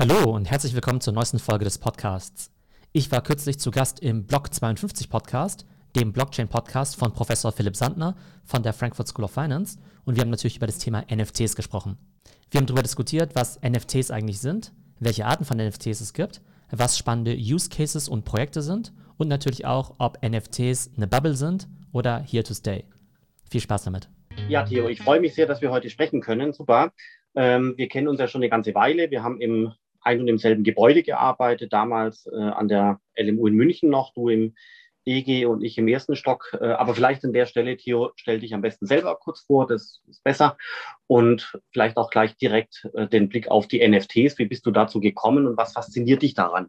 Hallo und herzlich willkommen zur neuesten Folge des Podcasts. Ich war kürzlich zu Gast im Block 52 Podcast, dem Blockchain-Podcast von Professor Philipp Sandner von der Frankfurt School of Finance und wir haben natürlich über das Thema NFTs gesprochen. Wir haben darüber diskutiert, was NFTs eigentlich sind, welche Arten von NFTs es gibt, was spannende Use Cases und Projekte sind und natürlich auch, ob NFTs eine Bubble sind oder here to stay. Viel Spaß damit. Ja, Theo, ich freue mich sehr, dass wir heute sprechen können. Super. Ähm, wir kennen uns ja schon eine ganze Weile. Wir haben im ein und im selben Gebäude gearbeitet, damals äh, an der LMU in München noch, du im EG und ich im ersten Stock. Äh, aber vielleicht an der Stelle, Theo, stell dich am besten selber kurz vor, das ist besser. Und vielleicht auch gleich direkt äh, den Blick auf die NFTs. Wie bist du dazu gekommen und was fasziniert dich daran?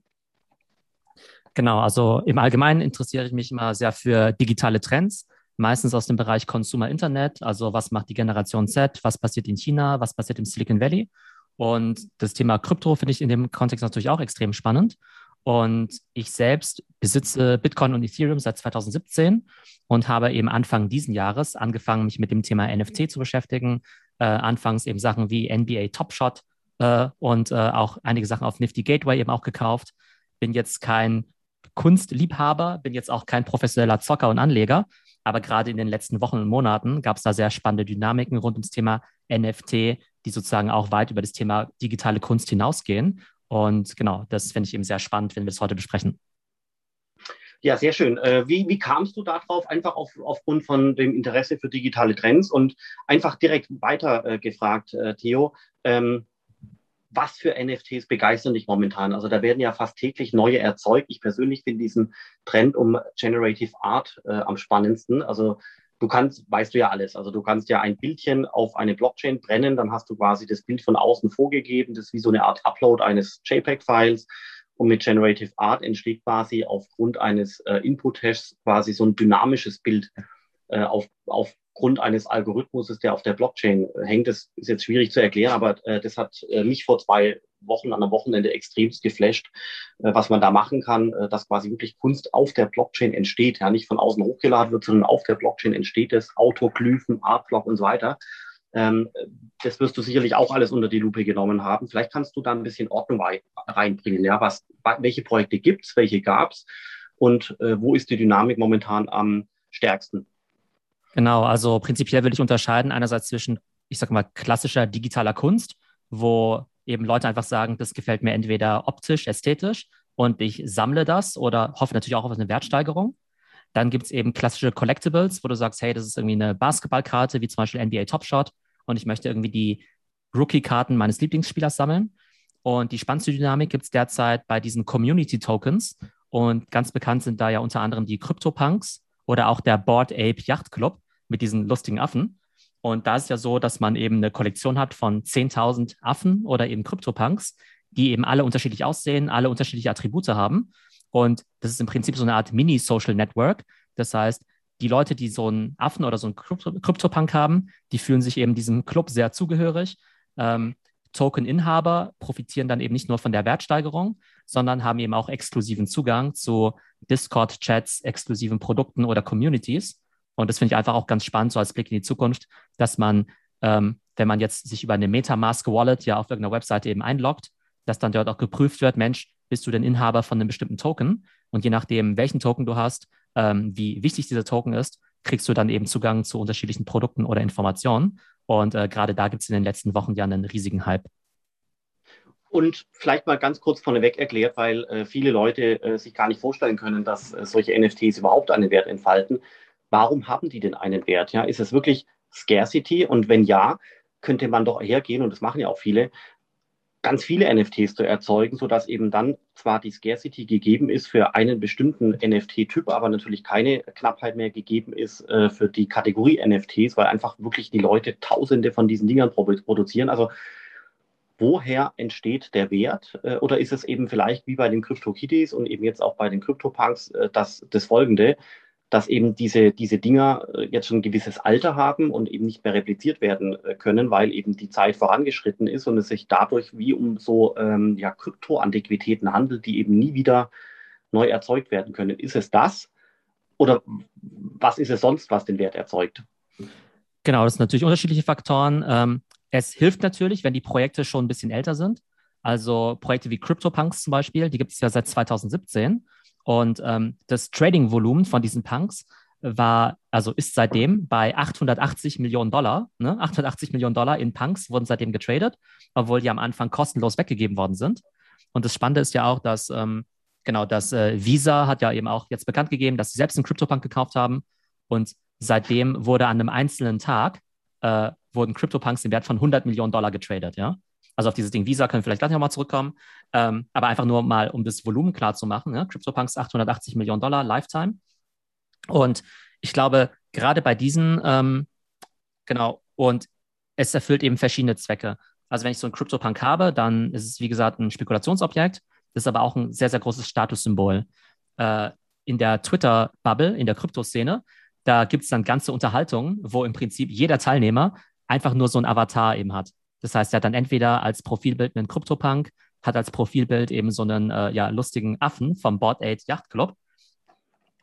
Genau, also im Allgemeinen interessiere ich mich immer sehr für digitale Trends, meistens aus dem Bereich Consumer Internet, also was macht die Generation Z, was passiert in China, was passiert im Silicon Valley. Und das Thema Krypto finde ich in dem Kontext natürlich auch extrem spannend. Und ich selbst besitze Bitcoin und Ethereum seit 2017 und habe eben Anfang diesen Jahres angefangen, mich mit dem Thema NFT zu beschäftigen. Äh, anfangs eben Sachen wie NBA Top Shot äh, und äh, auch einige Sachen auf Nifty Gateway eben auch gekauft. Bin jetzt kein Kunstliebhaber, bin jetzt auch kein professioneller Zocker und Anleger, aber gerade in den letzten Wochen und Monaten gab es da sehr spannende Dynamiken rund ums Thema NFT, die sozusagen auch weit über das Thema digitale Kunst hinausgehen. Und genau, das finde ich eben sehr spannend, wenn wir das heute besprechen. Ja, sehr schön. Äh, wie, wie kamst du darauf? Einfach auf, aufgrund von dem Interesse für digitale Trends und einfach direkt weiter äh, gefragt, äh, Theo. Ähm, was für NFTs begeistern dich momentan? Also da werden ja fast täglich neue erzeugt. Ich persönlich finde diesen Trend um Generative Art äh, am spannendsten. Also du kannst, weißt du ja alles. Also du kannst ja ein Bildchen auf eine Blockchain brennen, dann hast du quasi das Bild von außen vorgegeben. Das ist wie so eine Art Upload eines JPEG-Files. Und mit Generative Art entsteht quasi aufgrund eines äh, Input-Hashs quasi so ein dynamisches Bild äh, auf, aufgrund eines Algorithmus, der auf der Blockchain äh, hängt. Das ist jetzt schwierig zu erklären, aber äh, das hat äh, mich vor zwei Wochen an einem Wochenende extremst geflasht, äh, was man da machen kann, äh, dass quasi wirklich Kunst auf der Blockchain entsteht, ja, nicht von außen hochgeladen wird, sondern auf der Blockchain entsteht es, Autoglyphen, Artblock und so weiter. Ähm, das wirst du sicherlich auch alles unter die Lupe genommen haben. Vielleicht kannst du da ein bisschen Ordnung reinbringen. Ja, was, welche Projekte gibt's, welche gab's und äh, wo ist die Dynamik momentan am stärksten? Genau, also prinzipiell würde ich unterscheiden einerseits zwischen, ich sag mal, klassischer digitaler Kunst, wo eben Leute einfach sagen, das gefällt mir entweder optisch, ästhetisch und ich sammle das oder hoffe natürlich auch auf eine Wertsteigerung. Dann gibt es eben klassische Collectibles, wo du sagst, hey, das ist irgendwie eine Basketballkarte, wie zum Beispiel NBA Top Shot und ich möchte irgendwie die Rookie-Karten meines Lieblingsspielers sammeln. Und die spannendste Dynamik gibt es derzeit bei diesen Community-Tokens. Und ganz bekannt sind da ja unter anderem die CryptoPunks oder auch der Board Ape Yacht Club mit diesen lustigen Affen. Und da ist ja so, dass man eben eine Kollektion hat von 10.000 Affen oder eben CryptoPunks, die eben alle unterschiedlich aussehen, alle unterschiedliche Attribute haben. Und das ist im Prinzip so eine Art Mini-Social Network. Das heißt, die Leute, die so einen Affen oder so einen CryptoPunk haben, die fühlen sich eben diesem Club sehr zugehörig. Ähm, Token-Inhaber profitieren dann eben nicht nur von der Wertsteigerung, sondern haben eben auch exklusiven Zugang zu Discord-Chats, exklusiven Produkten oder Communities. Und das finde ich einfach auch ganz spannend, so als Blick in die Zukunft, dass man, ähm, wenn man jetzt sich über eine Metamask-Wallet ja auf irgendeiner Webseite eben einloggt, dass dann dort auch geprüft wird, Mensch, bist du denn Inhaber von einem bestimmten Token? Und je nachdem, welchen Token du hast, ähm, wie wichtig dieser Token ist, kriegst du dann eben Zugang zu unterschiedlichen Produkten oder Informationen. Und äh, gerade da gibt es in den letzten Wochen ja einen riesigen Hype. Und vielleicht mal ganz kurz vorneweg erklärt, weil äh, viele Leute äh, sich gar nicht vorstellen können, dass äh, solche NFTs überhaupt einen Wert entfalten warum haben die denn einen Wert? Ja, ist es wirklich Scarcity? Und wenn ja, könnte man doch hergehen, und das machen ja auch viele, ganz viele NFTs zu erzeugen, sodass eben dann zwar die Scarcity gegeben ist für einen bestimmten NFT-Typ, aber natürlich keine Knappheit mehr gegeben ist äh, für die Kategorie NFTs, weil einfach wirklich die Leute Tausende von diesen Dingern produzieren. Also woher entsteht der Wert? Äh, oder ist es eben vielleicht wie bei den CryptoKitties und eben jetzt auch bei den CryptoPunks äh, das, das Folgende? Dass eben diese, diese Dinger äh, jetzt schon ein gewisses Alter haben und eben nicht mehr repliziert werden äh, können, weil eben die Zeit vorangeschritten ist und es sich dadurch wie um so ähm, ja, Kryptoantiquitäten handelt, die eben nie wieder neu erzeugt werden können. Ist es das oder was ist es sonst, was den Wert erzeugt? Genau, das sind natürlich unterschiedliche Faktoren. Ähm, es hilft natürlich, wenn die Projekte schon ein bisschen älter sind. Also Projekte wie CryptoPunks zum Beispiel, die gibt es ja seit 2017. Und ähm, das Trading-Volumen von diesen Punks war, also ist seitdem bei 880 Millionen Dollar. Ne? 880 Millionen Dollar in Punks wurden seitdem getradet, obwohl die am Anfang kostenlos weggegeben worden sind. Und das Spannende ist ja auch, dass ähm, genau das äh, Visa hat ja eben auch jetzt bekannt gegeben, dass sie selbst einen CryptoPunk gekauft haben. Und seitdem wurde an einem einzelnen Tag äh, wurden CryptoPunks im Wert von 100 Millionen Dollar getradet, ja. Also auf dieses Ding Visa können wir vielleicht gleich nochmal zurückkommen. Ähm, aber einfach nur mal, um das Volumen klar zu machen. Ne? CryptoPunks 880 Millionen Dollar Lifetime. Und ich glaube, gerade bei diesen, ähm, genau, und es erfüllt eben verschiedene Zwecke. Also wenn ich so einen CryptoPunk habe, dann ist es, wie gesagt, ein Spekulationsobjekt. Das ist aber auch ein sehr, sehr großes Statussymbol. Äh, in der Twitter-Bubble, in der Kryptoszene, da gibt es dann ganze Unterhaltungen, wo im Prinzip jeder Teilnehmer einfach nur so ein Avatar eben hat. Das heißt, er hat dann entweder als Profilbild einen CryptoPunk, hat als Profilbild eben so einen äh, ja, lustigen Affen vom Board 8 Yacht Club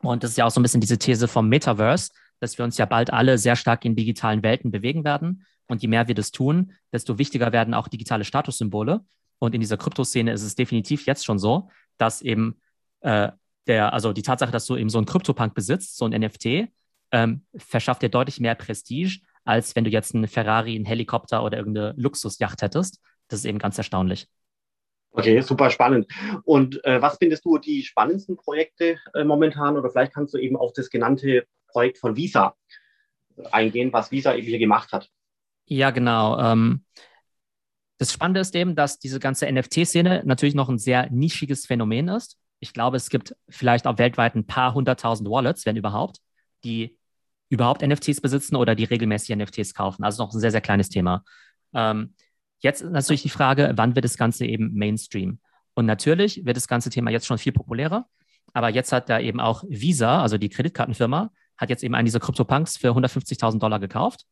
und das ist ja auch so ein bisschen diese These vom Metaverse, dass wir uns ja bald alle sehr stark in digitalen Welten bewegen werden. Und je mehr wir das tun, desto wichtiger werden auch digitale Statussymbole. Und in dieser Kryptoszene ist es definitiv jetzt schon so, dass eben äh, der, also die Tatsache, dass du eben so einen Kryptopunk besitzt, so ein NFT, ähm, verschafft dir deutlich mehr Prestige, als wenn du jetzt einen Ferrari, einen Helikopter oder irgendeine Luxusjacht hättest. Das ist eben ganz erstaunlich. Okay, super spannend. Und äh, was findest du die spannendsten Projekte äh, momentan? Oder vielleicht kannst du eben auf das genannte Projekt von Visa eingehen, was Visa eben hier gemacht hat. Ja, genau. Ähm, das Spannende ist eben, dass diese ganze NFT-Szene natürlich noch ein sehr nischiges Phänomen ist. Ich glaube, es gibt vielleicht auch weltweit ein paar hunderttausend Wallets, wenn überhaupt, die überhaupt NFTs besitzen oder die regelmäßig NFTs kaufen. Also noch ein sehr, sehr kleines Thema. Ähm, Jetzt ist natürlich die Frage, wann wird das Ganze eben Mainstream? Und natürlich wird das ganze Thema jetzt schon viel populärer. Aber jetzt hat da eben auch Visa, also die Kreditkartenfirma, hat jetzt eben einen dieser CryptoPunks für 150.000 Dollar gekauft.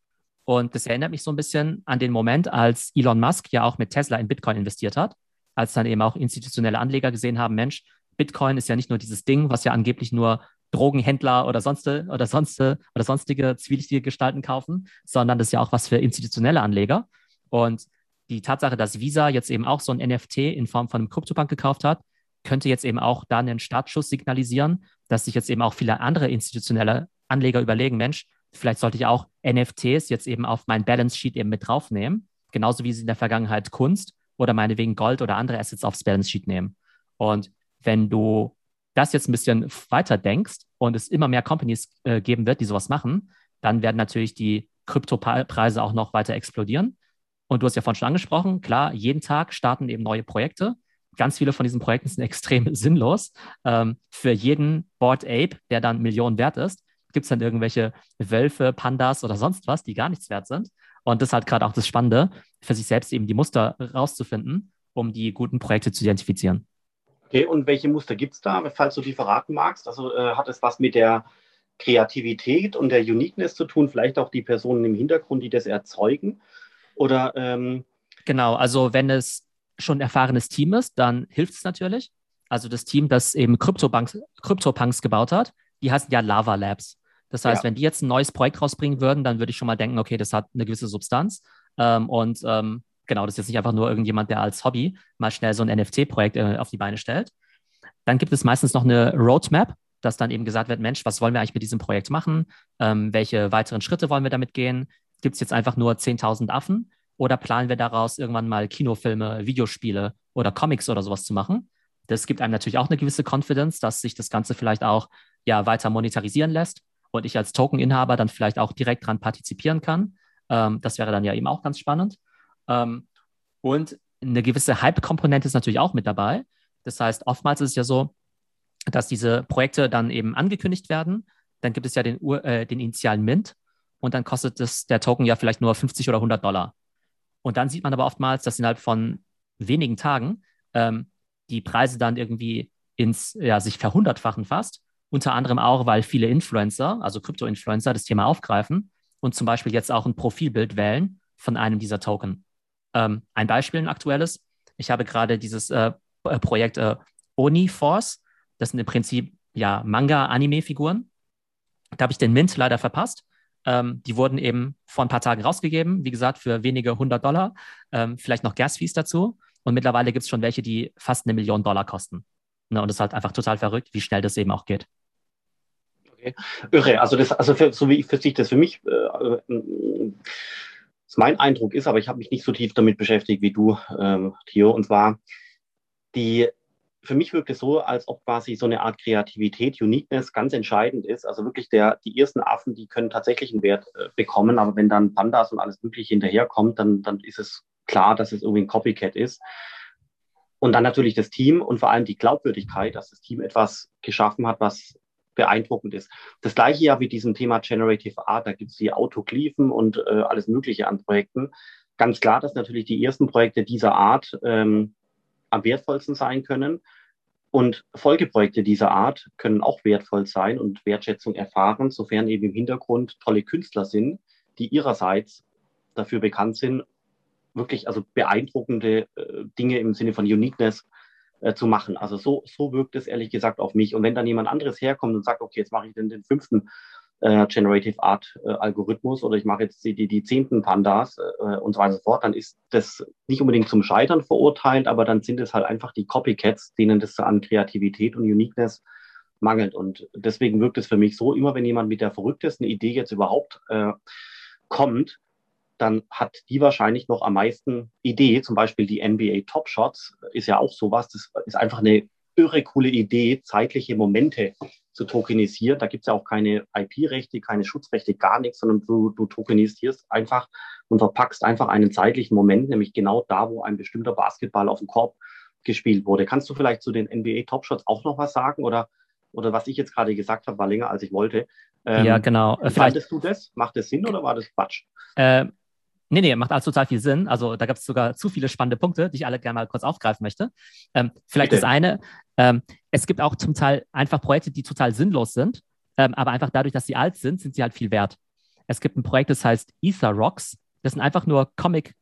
Und das erinnert mich so ein bisschen an den Moment, als Elon Musk ja auch mit Tesla in Bitcoin investiert hat, als dann eben auch institutionelle Anleger gesehen haben, Mensch, Bitcoin ist ja nicht nur dieses Ding, was ja angeblich nur Drogenhändler oder sonst oder sonst oder sonstige zwielichtige Gestalten kaufen, sondern das ist ja auch was für institutionelle Anleger. Und die Tatsache, dass Visa jetzt eben auch so ein NFT in Form von einem Kryptobank gekauft hat, könnte jetzt eben auch da einen Startschuss signalisieren, dass sich jetzt eben auch viele andere institutionelle Anleger überlegen, Mensch, vielleicht sollte ich auch NFTs jetzt eben auf mein Balance Sheet eben mit draufnehmen, genauso wie sie in der Vergangenheit Kunst oder meinetwegen Gold oder andere Assets aufs Balance Sheet nehmen. Und wenn du das jetzt ein bisschen weiter denkst und es immer mehr Companies äh, geben wird, die sowas machen, dann werden natürlich die Kryptopreise auch noch weiter explodieren. Und du hast ja vorhin schon angesprochen, klar, jeden Tag starten eben neue Projekte. Ganz viele von diesen Projekten sind extrem sinnlos. Ähm, für jeden Board Ape, der dann Millionen wert ist, gibt es dann irgendwelche Wölfe, Pandas oder sonst was, die gar nichts wert sind. Und das ist halt gerade auch das Spannende, für sich selbst eben die Muster rauszufinden, um die guten Projekte zu identifizieren. Okay, und welche Muster gibt es da, falls du die verraten magst? Also äh, hat es was mit der Kreativität und der Uniqueness zu tun, vielleicht auch die Personen im Hintergrund, die das erzeugen? Oder ähm genau, also wenn es schon ein erfahrenes Team ist, dann hilft es natürlich. Also das Team, das eben CryptoPunks, CryptoPunks gebaut hat, die heißen ja Lava Labs. Das heißt, ja. wenn die jetzt ein neues Projekt rausbringen würden, dann würde ich schon mal denken, okay, das hat eine gewisse Substanz. Ähm, und ähm, genau, das ist jetzt nicht einfach nur irgendjemand, der als Hobby mal schnell so ein NFT-Projekt äh, auf die Beine stellt. Dann gibt es meistens noch eine Roadmap, dass dann eben gesagt wird, Mensch, was wollen wir eigentlich mit diesem Projekt machen? Ähm, welche weiteren Schritte wollen wir damit gehen? Gibt es jetzt einfach nur 10.000 Affen oder planen wir daraus irgendwann mal Kinofilme, Videospiele oder Comics oder sowas zu machen? Das gibt einem natürlich auch eine gewisse Confidence, dass sich das Ganze vielleicht auch ja weiter monetarisieren lässt und ich als Token-Inhaber dann vielleicht auch direkt dran partizipieren kann. Ähm, das wäre dann ja eben auch ganz spannend. Ähm, und eine gewisse Hype-Komponente ist natürlich auch mit dabei. Das heißt, oftmals ist es ja so, dass diese Projekte dann eben angekündigt werden. Dann gibt es ja den, äh, den initialen Mint und dann kostet es der Token ja vielleicht nur 50 oder 100 Dollar. Und dann sieht man aber oftmals, dass innerhalb von wenigen Tagen ähm, die Preise dann irgendwie ins, ja, sich verhundertfachen fast. Unter anderem auch, weil viele Influencer, also Krypto-Influencer, das Thema aufgreifen und zum Beispiel jetzt auch ein Profilbild wählen von einem dieser Token. Ähm, ein Beispiel, ein aktuelles. Ich habe gerade dieses äh, äh Projekt äh, Oni Force. Das sind im Prinzip ja Manga-Anime-Figuren. Da habe ich den Mint leider verpasst. Ähm, die wurden eben vor ein paar Tagen rausgegeben, wie gesagt, für wenige hundert Dollar, ähm, vielleicht noch Gasfees dazu. Und mittlerweile gibt es schon welche, die fast eine Million Dollar kosten. Ne? Und das ist halt einfach total verrückt, wie schnell das eben auch geht. Okay. Irre. Also, das, also für, so wie ich sich das für mich äh, äh, mein Eindruck ist, aber ich habe mich nicht so tief damit beschäftigt wie du, ähm, Theo, und zwar die für mich wirkt es so, als ob quasi so eine Art Kreativität, Uniqueness ganz entscheidend ist. Also wirklich der, die ersten Affen, die können tatsächlich einen Wert äh, bekommen, aber wenn dann Pandas und alles Mögliche hinterherkommt, dann, dann ist es klar, dass es irgendwie ein Copycat ist. Und dann natürlich das Team und vor allem die Glaubwürdigkeit, dass das Team etwas geschaffen hat, was beeindruckend ist. Das gleiche ja wie diesem Thema Generative Art, da gibt es die Autoglyphen und äh, alles Mögliche an Projekten. Ganz klar, dass natürlich die ersten Projekte dieser Art ähm, am wertvollsten sein können. Und Folgeprojekte dieser Art können auch wertvoll sein und Wertschätzung erfahren, sofern eben im Hintergrund tolle Künstler sind, die ihrerseits dafür bekannt sind, wirklich also beeindruckende äh, Dinge im Sinne von Uniqueness äh, zu machen. Also so, so wirkt es ehrlich gesagt auf mich. Und wenn dann jemand anderes herkommt und sagt, okay, jetzt mache ich den, den fünften äh, Generative Art äh, Algorithmus oder ich mache jetzt die, die, die zehnten Pandas äh, und so weiter und so fort, dann ist das nicht unbedingt zum Scheitern verurteilt, aber dann sind es halt einfach die Copycats, denen das an Kreativität und Uniqueness mangelt. Und deswegen wirkt es für mich so, immer wenn jemand mit der verrücktesten Idee jetzt überhaupt äh, kommt, dann hat die wahrscheinlich noch am meisten Idee. Zum Beispiel die NBA Top Shots ist ja auch sowas. Das ist einfach eine irre coole Idee, zeitliche Momente zu tokenisieren. Da gibt es ja auch keine IP-Rechte, keine Schutzrechte, gar nichts, sondern du, du tokenisierst einfach und verpackst einfach einen zeitlichen Moment, nämlich genau da, wo ein bestimmter Basketball auf dem Korb gespielt wurde. Kannst du vielleicht zu den NBA Top Shots auch noch was sagen oder, oder was ich jetzt gerade gesagt habe, war länger als ich wollte. Ähm, ja, genau. Äh, Fandest du das? Macht das Sinn oder war das Quatsch? Äh, Nee, nee, macht alles total viel Sinn. Also da gibt es sogar zu viele spannende Punkte, die ich alle gerne mal kurz aufgreifen möchte. Ähm, vielleicht Bitte. das eine, ähm, es gibt auch zum Teil einfach Projekte, die total sinnlos sind, ähm, aber einfach dadurch, dass sie alt sind, sind sie halt viel wert. Es gibt ein Projekt, das heißt Ether Rocks. Das sind einfach nur Comic,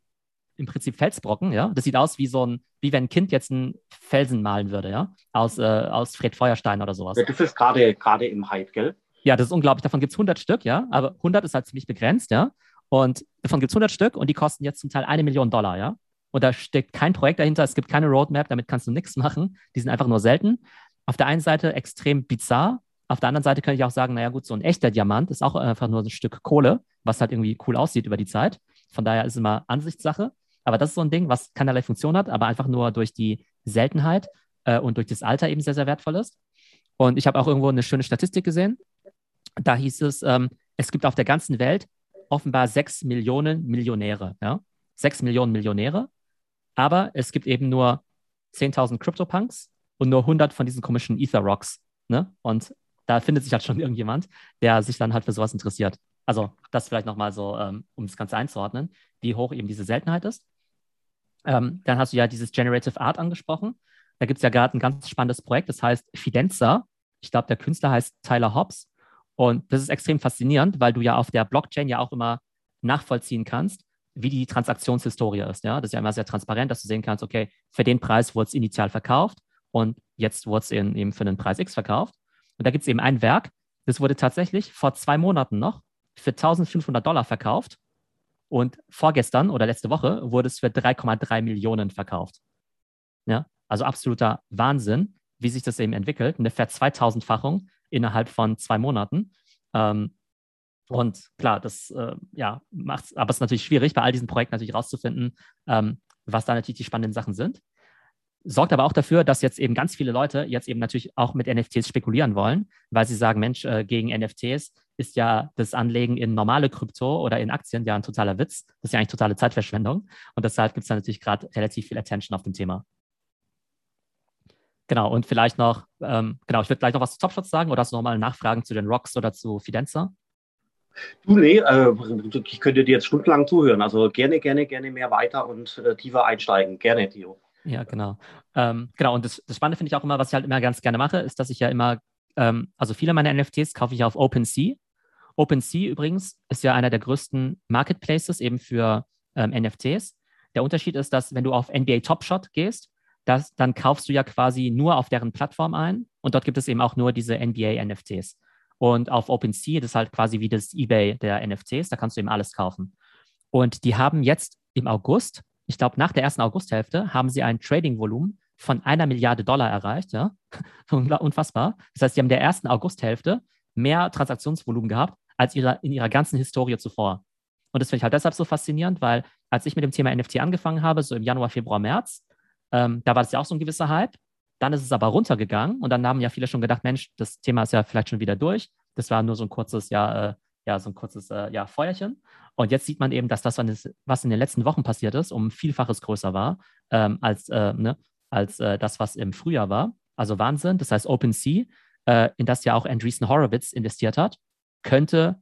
im Prinzip Felsbrocken, ja. Das sieht aus wie so ein, wie wenn ein Kind jetzt einen Felsen malen würde, ja, aus, äh, aus Fred Feuerstein oder sowas. Ja, das ist gerade gerade im Hype, gell? Ja, das ist unglaublich. Davon gibt es 100 Stück, ja, aber 100 ist halt ziemlich begrenzt, ja. Und davon gibt es 100 Stück und die kosten jetzt zum Teil eine Million Dollar, ja. Und da steckt kein Projekt dahinter, es gibt keine Roadmap, damit kannst du nichts machen. Die sind einfach nur selten. Auf der einen Seite extrem bizarr, auf der anderen Seite könnte ich auch sagen, naja gut, so ein echter Diamant ist auch einfach nur ein Stück Kohle, was halt irgendwie cool aussieht über die Zeit. Von daher ist es immer Ansichtssache. Aber das ist so ein Ding, was keinerlei Funktion hat, aber einfach nur durch die Seltenheit äh, und durch das Alter eben sehr, sehr wertvoll ist. Und ich habe auch irgendwo eine schöne Statistik gesehen. Da hieß es, ähm, es gibt auf der ganzen Welt offenbar sechs Millionen Millionäre. Ja? Sechs Millionen Millionäre. Aber es gibt eben nur 10.000 CryptoPunks und nur 100 von diesen komischen Ether Rocks. Ne? Und da findet sich halt schon irgendjemand, der sich dann halt für sowas interessiert. Also das vielleicht nochmal so, ähm, um das Ganze einzuordnen, wie hoch eben diese Seltenheit ist. Ähm, dann hast du ja dieses Generative Art angesprochen. Da gibt es ja gerade ein ganz spannendes Projekt, das heißt Fidenza. Ich glaube, der Künstler heißt Tyler Hobbs. Und das ist extrem faszinierend, weil du ja auf der Blockchain ja auch immer nachvollziehen kannst, wie die Transaktionshistorie ist. Ja? Das ist ja immer sehr transparent, dass du sehen kannst, okay, für den Preis wurde es initial verkauft und jetzt wurde es eben für den Preis X verkauft. Und da gibt es eben ein Werk, das wurde tatsächlich vor zwei Monaten noch für 1500 Dollar verkauft und vorgestern oder letzte Woche wurde es für 3,3 Millionen verkauft. Ja? Also absoluter Wahnsinn, wie sich das eben entwickelt. Eine Ver-2000-Fachung innerhalb von zwei Monaten. Ähm, und klar, das äh, ja, macht aber es ist natürlich schwierig, bei all diesen Projekten natürlich rauszufinden, ähm, was da natürlich die spannenden Sachen sind. Sorgt aber auch dafür, dass jetzt eben ganz viele Leute jetzt eben natürlich auch mit NFTs spekulieren wollen, weil sie sagen, Mensch, äh, gegen NFTs ist ja das Anlegen in normale Krypto oder in Aktien ja ein totaler Witz. Das ist ja eigentlich totale Zeitverschwendung. Und deshalb gibt es da natürlich gerade relativ viel Attention auf dem Thema. Genau, und vielleicht noch, ähm, genau, ich würde gleich noch was zu Topshots sagen oder hast du noch mal Nachfragen zu den Rocks oder zu Fidenza? Du, nee, äh, ich könnte dir jetzt stundenlang zuhören. Also gerne, gerne, gerne mehr weiter und äh, tiefer einsteigen. Gerne, Theo. Ja, genau. Ähm, genau, und das, das Spannende finde ich auch immer, was ich halt immer ganz gerne mache, ist, dass ich ja immer, ähm, also viele meiner NFTs kaufe ich auf OpenSea. OpenSea übrigens ist ja einer der größten Marketplaces eben für ähm, NFTs. Der Unterschied ist, dass wenn du auf NBA Top Shot gehst, das, dann kaufst du ja quasi nur auf deren Plattform ein und dort gibt es eben auch nur diese NBA-NFTs. Und auf OpenSea, das ist halt quasi wie das eBay der NFTs, da kannst du eben alles kaufen. Und die haben jetzt im August ich glaube, nach der ersten Augusthälfte haben sie ein Trading-Volumen von einer Milliarde Dollar erreicht. Ja? Unfassbar. Das heißt, sie haben in der ersten Augusthälfte mehr Transaktionsvolumen gehabt als ihre, in ihrer ganzen Historie zuvor. Und das finde ich halt deshalb so faszinierend, weil als ich mit dem Thema NFT angefangen habe, so im Januar, Februar, März, ähm, da war das ja auch so ein gewisser Hype. Dann ist es aber runtergegangen und dann haben ja viele schon gedacht, Mensch, das Thema ist ja vielleicht schon wieder durch. Das war nur so ein kurzes, ja, äh, ja, so ein kurzes äh, ja, Feuerchen. Und jetzt sieht man eben, dass das, was in den letzten Wochen passiert ist, um Vielfaches größer war ähm, als, äh, ne, als äh, das, was im Frühjahr war. Also Wahnsinn. Das heißt, OpenSea, äh, in das ja auch Andreessen Horowitz investiert hat, könnte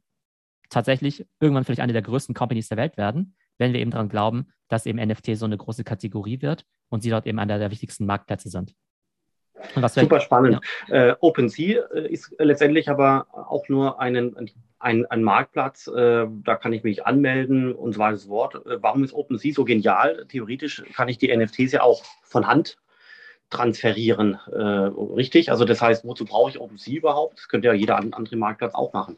tatsächlich irgendwann vielleicht eine der größten Companies der Welt werden, wenn wir eben daran glauben, dass eben NFT so eine große Kategorie wird und sie dort eben einer der wichtigsten Marktplätze sind. Super spannend. Ja. Äh, OpenSea äh, ist letztendlich aber auch nur einen, ein, ein Marktplatz, äh, da kann ich mich anmelden und so weiter das Wort. Äh, warum ist OpenSea so genial? Theoretisch kann ich die NFTs ja auch von Hand transferieren, äh, richtig? Also das heißt, wozu brauche ich OpenSea überhaupt? Das könnte ja jeder andere Marktplatz auch machen.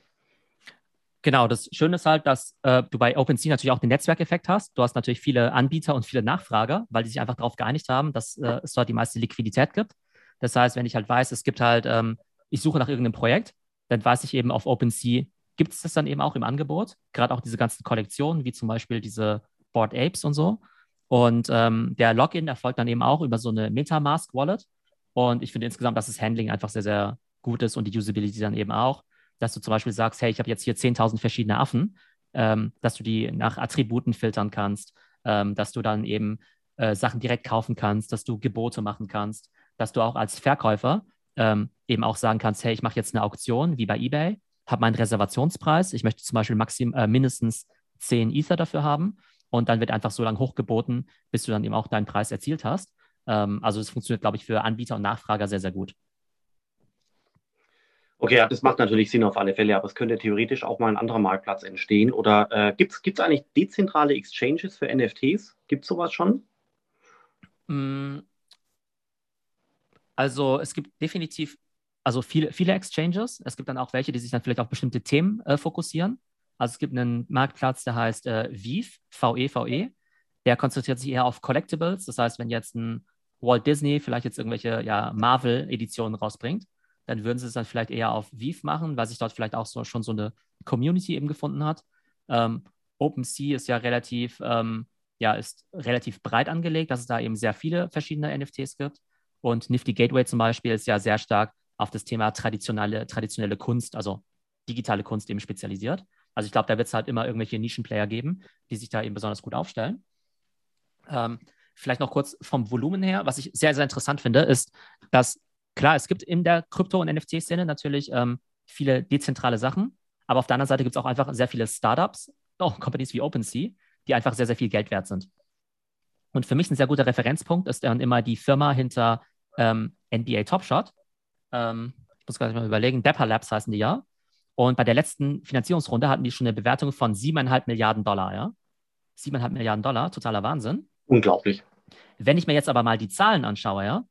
Genau, das Schöne ist halt, dass äh, du bei OpenSea natürlich auch den Netzwerkeffekt hast. Du hast natürlich viele Anbieter und viele Nachfrager, weil die sich einfach darauf geeinigt haben, dass äh, es dort die meiste Liquidität gibt. Das heißt, wenn ich halt weiß, es gibt halt, ähm, ich suche nach irgendeinem Projekt, dann weiß ich eben auf OpenSea, gibt es das dann eben auch im Angebot. Gerade auch diese ganzen Kollektionen, wie zum Beispiel diese Board Apes und so. Und ähm, der Login erfolgt dann eben auch über so eine Metamask Wallet. Und ich finde insgesamt, dass das Handling einfach sehr, sehr gut ist und die Usability dann eben auch, dass du zum Beispiel sagst, hey, ich habe jetzt hier 10.000 verschiedene Affen, ähm, dass du die nach Attributen filtern kannst, ähm, dass du dann eben äh, Sachen direkt kaufen kannst, dass du Gebote machen kannst, dass du auch als Verkäufer ähm, eben auch sagen kannst, hey, ich mache jetzt eine Auktion wie bei eBay habe meinen Reservationspreis. Ich möchte zum Beispiel maxim, äh, mindestens 10 Ether dafür haben. Und dann wird einfach so lange hochgeboten, bis du dann eben auch deinen Preis erzielt hast. Ähm, also das funktioniert, glaube ich, für Anbieter und Nachfrager sehr, sehr gut. Okay, ja, das macht natürlich Sinn auf alle Fälle, aber es könnte theoretisch auch mal ein anderer Marktplatz entstehen. Oder äh, gibt es eigentlich dezentrale Exchanges für NFTs? Gibt es sowas schon? Mm. Also es gibt definitiv also viele, viele Exchanges. Es gibt dann auch welche, die sich dann vielleicht auf bestimmte Themen äh, fokussieren. Also es gibt einen Marktplatz, der heißt äh, VEVE, V-E-V-E. Der konzentriert sich eher auf Collectibles. Das heißt, wenn jetzt ein Walt Disney vielleicht jetzt irgendwelche ja, Marvel-Editionen rausbringt, dann würden sie es dann vielleicht eher auf VEVE machen, weil sich dort vielleicht auch so, schon so eine Community eben gefunden hat. Ähm, OpenSea ist ja relativ, ähm, ja, ist relativ breit angelegt, dass es da eben sehr viele verschiedene NFTs gibt. Und Nifty Gateway zum Beispiel ist ja sehr stark auf das Thema traditionelle, traditionelle Kunst, also digitale Kunst eben spezialisiert. Also ich glaube, da wird es halt immer irgendwelche Nischenplayer geben, die sich da eben besonders gut aufstellen. Ähm, vielleicht noch kurz vom Volumen her, was ich sehr, sehr interessant finde, ist, dass klar, es gibt in der Krypto- und NFT-Szene natürlich ähm, viele dezentrale Sachen, aber auf der anderen Seite gibt es auch einfach sehr viele Startups, auch Companies wie OpenSea, die einfach sehr, sehr viel Geld wert sind. Und für mich ein sehr guter Referenzpunkt ist dann immer die Firma hinter ähm, NBA Top Shot, ähm, ich muss gerade mal überlegen, Dapper Labs heißen die ja. Und bei der letzten Finanzierungsrunde hatten die schon eine Bewertung von 7,5 Milliarden Dollar, ja. 7,5 Milliarden Dollar, totaler Wahnsinn. Unglaublich. Wenn ich mir jetzt aber mal die Zahlen anschaue, ja,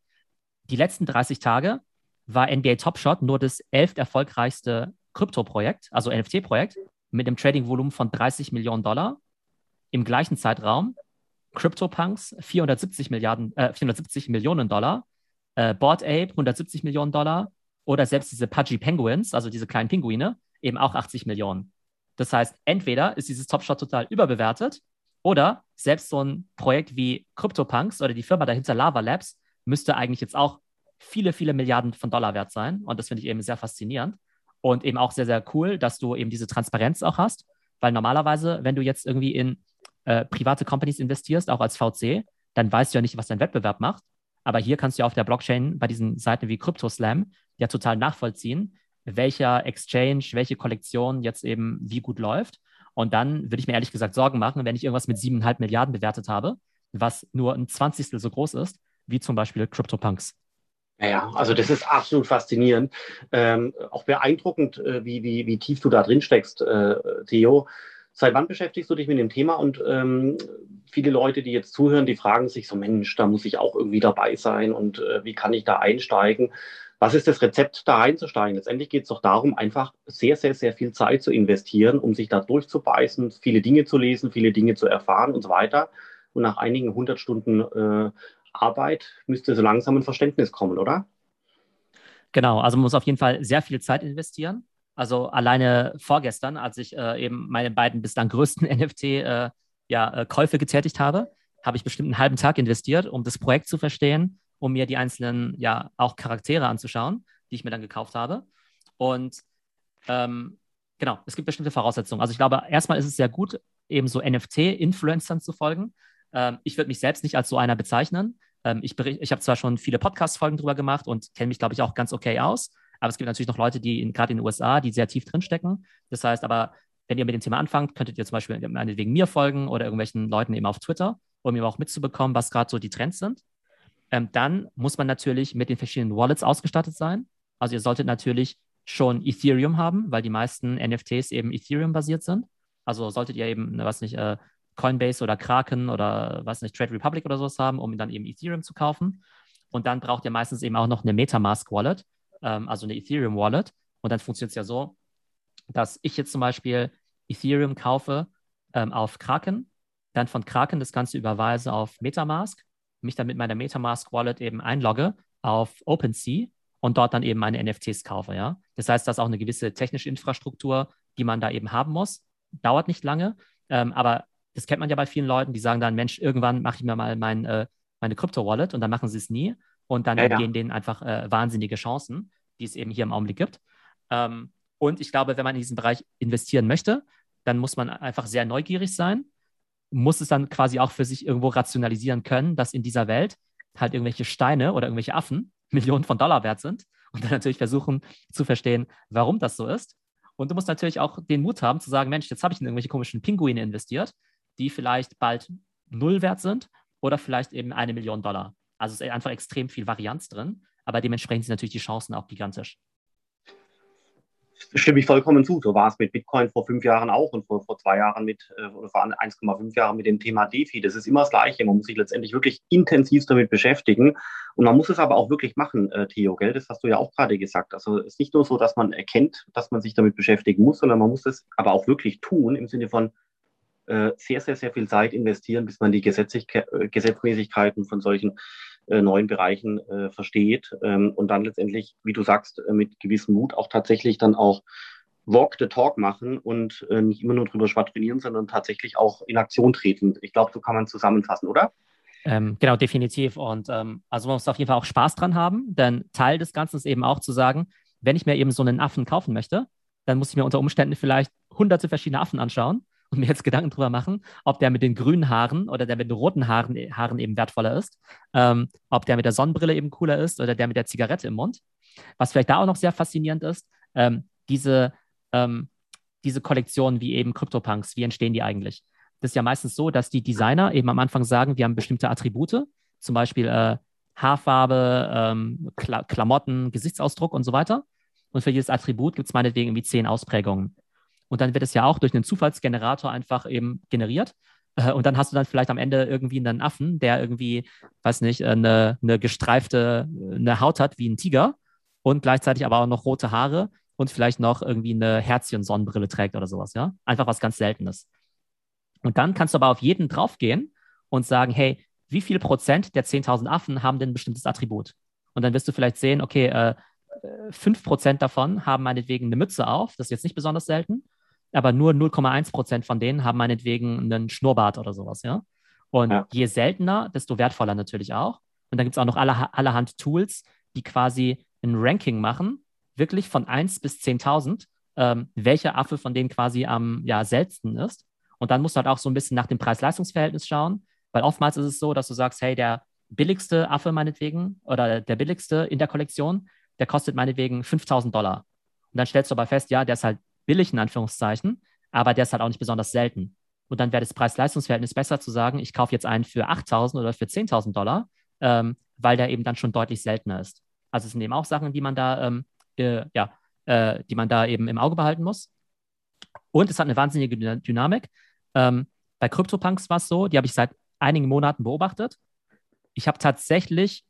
die letzten 30 Tage war NBA Top Shot nur das elft erfolgreichste Krypto-Projekt, also NFT-Projekt, mit einem Trading-Volumen von 30 Millionen Dollar. Im gleichen Zeitraum CryptoPunks 470 Milliarden, äh, 470 Millionen Dollar äh, Board Ape 170 Millionen Dollar oder selbst diese Pudgy Penguins, also diese kleinen Pinguine, eben auch 80 Millionen. Das heißt, entweder ist dieses Top Shot total überbewertet oder selbst so ein Projekt wie CryptoPunks oder die Firma dahinter Lava Labs müsste eigentlich jetzt auch viele, viele Milliarden von Dollar wert sein. Und das finde ich eben sehr faszinierend und eben auch sehr, sehr cool, dass du eben diese Transparenz auch hast, weil normalerweise, wenn du jetzt irgendwie in äh, private Companies investierst, auch als VC, dann weißt du ja nicht, was dein Wettbewerb macht. Aber hier kannst du ja auf der Blockchain bei diesen Seiten wie CryptoSlam ja total nachvollziehen, welcher Exchange, welche Kollektion jetzt eben wie gut läuft. Und dann würde ich mir ehrlich gesagt Sorgen machen, wenn ich irgendwas mit siebeneinhalb Milliarden bewertet habe, was nur ein Zwanzigstel so groß ist, wie zum Beispiel CryptoPunks. Ja, also das ist absolut faszinierend. Ähm, auch beeindruckend, äh, wie, wie, wie tief du da drin steckst, äh, Theo. Seit wann beschäftigst du dich mit dem Thema? Und ähm, viele Leute, die jetzt zuhören, die fragen sich so, Mensch, da muss ich auch irgendwie dabei sein und äh, wie kann ich da einsteigen? Was ist das Rezept, da einzusteigen? Letztendlich geht es doch darum, einfach sehr, sehr, sehr viel Zeit zu investieren, um sich da durchzubeißen, viele Dinge zu lesen, viele Dinge zu erfahren und so weiter. und nach einigen hundert Stunden äh, Arbeit müsste so langsam ein Verständnis kommen, oder? Genau, also man muss auf jeden Fall sehr viel Zeit investieren. Also alleine vorgestern, als ich äh, eben meine beiden bislang größten NFT-Käufe äh, ja, äh, getätigt habe, habe ich bestimmt einen halben Tag investiert, um das Projekt zu verstehen, um mir die einzelnen, ja, auch Charaktere anzuschauen, die ich mir dann gekauft habe. Und ähm, genau, es gibt bestimmte Voraussetzungen. Also ich glaube, erstmal ist es sehr gut, eben so NFT-Influencern zu folgen. Ähm, ich würde mich selbst nicht als so einer bezeichnen. Ähm, ich ich habe zwar schon viele Podcast-Folgen drüber gemacht und kenne mich, glaube ich, auch ganz okay aus. Aber es gibt natürlich noch Leute, die gerade in den USA, die sehr tief drinstecken. Das heißt aber, wenn ihr mit dem Thema anfangt, könntet ihr zum Beispiel wegen mir folgen oder irgendwelchen Leuten eben auf Twitter, um eben auch mitzubekommen, was gerade so die Trends sind. Ähm, dann muss man natürlich mit den verschiedenen Wallets ausgestattet sein. Also ihr solltet natürlich schon Ethereum haben, weil die meisten NFTs eben Ethereum-basiert sind. Also solltet ihr eben, ne, was nicht, äh, Coinbase oder Kraken oder was nicht, Trade Republic oder sowas haben, um dann eben Ethereum zu kaufen. Und dann braucht ihr meistens eben auch noch eine Metamask-Wallet, ähm, also eine Ethereum-Wallet. Und dann funktioniert es ja so, dass ich jetzt zum Beispiel Ethereum kaufe ähm, auf Kraken, dann von Kraken das Ganze überweise auf Metamask, mich dann mit meiner Metamask-Wallet eben einlogge auf OpenSea und dort dann eben meine NFTs kaufe, ja. Das heißt, das ist auch eine gewisse technische Infrastruktur, die man da eben haben muss. Dauert nicht lange, ähm, aber das kennt man ja bei vielen Leuten, die sagen dann, Mensch, irgendwann mache ich mir mal mein, äh, meine Krypto-Wallet und dann machen sie es nie und dann ja, ja. gehen denen einfach äh, wahnsinnige Chancen, die es eben hier im Augenblick gibt. Ähm, und ich glaube, wenn man in diesen Bereich investieren möchte, dann muss man einfach sehr neugierig sein, muss es dann quasi auch für sich irgendwo rationalisieren können, dass in dieser Welt halt irgendwelche Steine oder irgendwelche Affen Millionen von Dollar wert sind und dann natürlich versuchen zu verstehen, warum das so ist. Und du musst natürlich auch den Mut haben zu sagen, Mensch, jetzt habe ich in irgendwelche komischen Pinguine investiert, die vielleicht bald null wert sind oder vielleicht eben eine Million Dollar. Also es ist einfach extrem viel Varianz drin, aber dementsprechend sind natürlich die Chancen auch gigantisch stimme ich vollkommen zu. So war es mit Bitcoin vor fünf Jahren auch und vor, vor zwei Jahren mit, äh, oder vor 1,5 Jahren mit dem Thema DeFi. Das ist immer das Gleiche. Man muss sich letztendlich wirklich intensiv damit beschäftigen. Und man muss es aber auch wirklich machen, äh, Theo, gell? Das hast du ja auch gerade gesagt. Also es ist nicht nur so, dass man erkennt, dass man sich damit beschäftigen muss, sondern man muss es aber auch wirklich tun im Sinne von sehr, sehr, sehr viel Zeit investieren, bis man die äh, Gesetzmäßigkeiten von solchen äh, neuen Bereichen äh, versteht ähm, und dann letztendlich, wie du sagst, äh, mit gewissem Mut auch tatsächlich dann auch Walk the Talk machen und äh, nicht immer nur drüber schwadronieren, sondern tatsächlich auch in Aktion treten. Ich glaube, so kann man zusammenfassen, oder? Ähm, genau, definitiv. Und ähm, also man muss auf jeden Fall auch Spaß dran haben, denn Teil des Ganzen ist eben auch zu sagen, wenn ich mir eben so einen Affen kaufen möchte, dann muss ich mir unter Umständen vielleicht hunderte verschiedene Affen anschauen und mir jetzt Gedanken drüber machen, ob der mit den grünen Haaren oder der mit den roten Haaren, Haaren eben wertvoller ist, ähm, ob der mit der Sonnenbrille eben cooler ist oder der mit der Zigarette im Mund. Was vielleicht da auch noch sehr faszinierend ist, ähm, diese, ähm, diese Kollektionen wie eben CryptoPunks, wie entstehen die eigentlich? Das ist ja meistens so, dass die Designer eben am Anfang sagen, wir haben bestimmte Attribute, zum Beispiel äh, Haarfarbe, ähm, Kla Klamotten, Gesichtsausdruck und so weiter. Und für jedes Attribut gibt es meinetwegen irgendwie zehn Ausprägungen. Und dann wird es ja auch durch einen Zufallsgenerator einfach eben generiert. Äh, und dann hast du dann vielleicht am Ende irgendwie einen Affen, der irgendwie, weiß nicht, eine, eine gestreifte eine Haut hat wie ein Tiger und gleichzeitig aber auch noch rote Haare und vielleicht noch irgendwie eine Herzchen-Sonnenbrille trägt oder sowas, ja. Einfach was ganz Seltenes. Und dann kannst du aber auf jeden draufgehen und sagen, hey, wie viel Prozent der 10.000 Affen haben denn ein bestimmtes Attribut? Und dann wirst du vielleicht sehen, okay, äh, 5% davon haben meinetwegen eine Mütze auf, das ist jetzt nicht besonders selten aber nur 0,1 Prozent von denen haben meinetwegen einen Schnurrbart oder sowas, ja. Und ja. je seltener, desto wertvoller natürlich auch. Und dann gibt es auch noch alle, allerhand Tools, die quasi ein Ranking machen, wirklich von 1 bis 10.000, ähm, welcher Affe von denen quasi am ja, seltensten ist. Und dann musst du halt auch so ein bisschen nach dem Preis-Leistungs-Verhältnis schauen, weil oftmals ist es so, dass du sagst, hey, der billigste Affe meinetwegen oder der billigste in der Kollektion, der kostet meinetwegen 5.000 Dollar. Und dann stellst du aber fest, ja, der ist halt billig in Anführungszeichen, aber der ist halt auch nicht besonders selten. Und dann wäre das Preis-Leistungs-Verhältnis besser zu sagen, ich kaufe jetzt einen für 8.000 oder für 10.000 Dollar, ähm, weil der eben dann schon deutlich seltener ist. Also es sind eben auch Sachen, die man da, ähm, äh, ja, äh, die man da eben im Auge behalten muss. Und es hat eine wahnsinnige Dynamik. Ähm, bei CryptoPunks war es so, die habe ich seit einigen Monaten beobachtet. Ich habe tatsächlich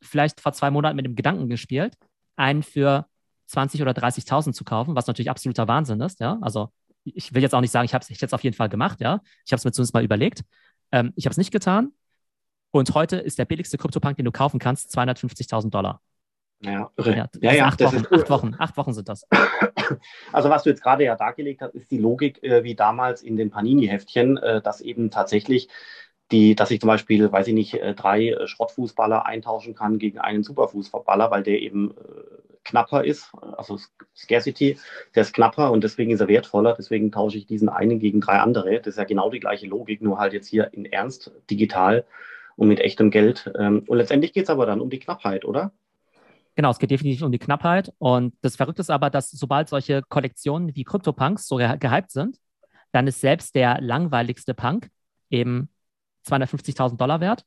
vielleicht vor zwei Monaten mit dem Gedanken gespielt, einen für 20 oder 30.000 zu kaufen, was natürlich absoluter Wahnsinn ist, ja. Also ich will jetzt auch nicht sagen, ich habe es jetzt auf jeden Fall gemacht, ja. Ich habe es mir zumindest mal überlegt. Ähm, ich habe es nicht getan. Und heute ist der billigste Krypto-Punk, den du kaufen kannst, 250.000 Dollar. Ja, irre. Ja, ja, ja, acht, Wochen, ist, acht Wochen. Acht Wochen sind das. Also was du jetzt gerade ja dargelegt hast, ist die Logik äh, wie damals in den Panini-Heftchen, äh, dass eben tatsächlich die, dass ich zum Beispiel, weiß ich nicht, äh, drei Schrottfußballer eintauschen kann gegen einen Superfußballer, weil der eben äh, knapper ist, also Scarcity, der ist knapper und deswegen ist er wertvoller. Deswegen tausche ich diesen einen gegen drei andere. Das ist ja genau die gleiche Logik, nur halt jetzt hier in Ernst, digital und mit echtem Geld. Ähm, und letztendlich geht es aber dann um die Knappheit, oder? Genau, es geht definitiv um die Knappheit. Und das Verrückte ist aber, dass sobald solche Kollektionen wie CryptoPunks so gehypt sind, dann ist selbst der langweiligste Punk eben 250.000 Dollar wert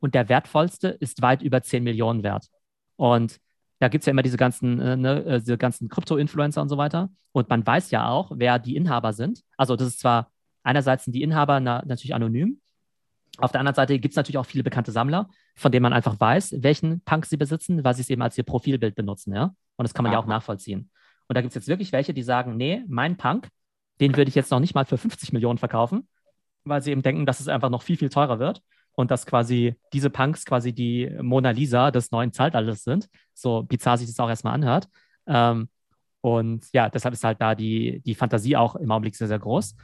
und der wertvollste ist weit über 10 Millionen wert. Und da gibt es ja immer diese ganzen, äh, ne, äh, diese ganzen Krypto-Influencer und so weiter. Und man weiß ja auch, wer die Inhaber sind. Also das ist zwar, einerseits sind die Inhaber na, natürlich anonym, auf der anderen Seite gibt es natürlich auch viele bekannte Sammler, von denen man einfach weiß, welchen Punk sie besitzen, weil sie es eben als ihr Profilbild benutzen, ja. Und das kann man ja, ja auch nachvollziehen. Und da gibt es jetzt wirklich welche, die sagen, nee, mein Punk, den würde ich jetzt noch nicht mal für 50 Millionen verkaufen, weil sie eben denken, dass es einfach noch viel, viel teurer wird und dass quasi diese Punks quasi die Mona Lisa des neuen Zeitalters sind. So bizarr sich das auch erstmal anhört. Ähm, und ja, deshalb ist halt da die, die Fantasie auch im Augenblick sehr, sehr groß.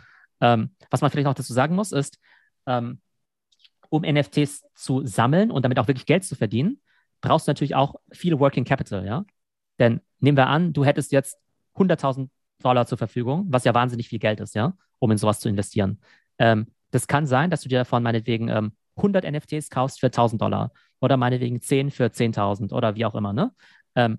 Ähm, was man vielleicht noch dazu sagen muss, ist, ähm, um NFTs zu sammeln und damit auch wirklich Geld zu verdienen, brauchst du natürlich auch viel Working Capital, ja. Denn nehmen wir an, du hättest jetzt 100.000 Dollar zur Verfügung, was ja wahnsinnig viel Geld ist, ja, um in sowas zu investieren. Ähm, das kann sein, dass du dir davon meinetwegen ähm, 100 NFTs kaufst für 1000 Dollar oder meinetwegen 10 für 10.000 oder wie auch immer, ne? Ähm,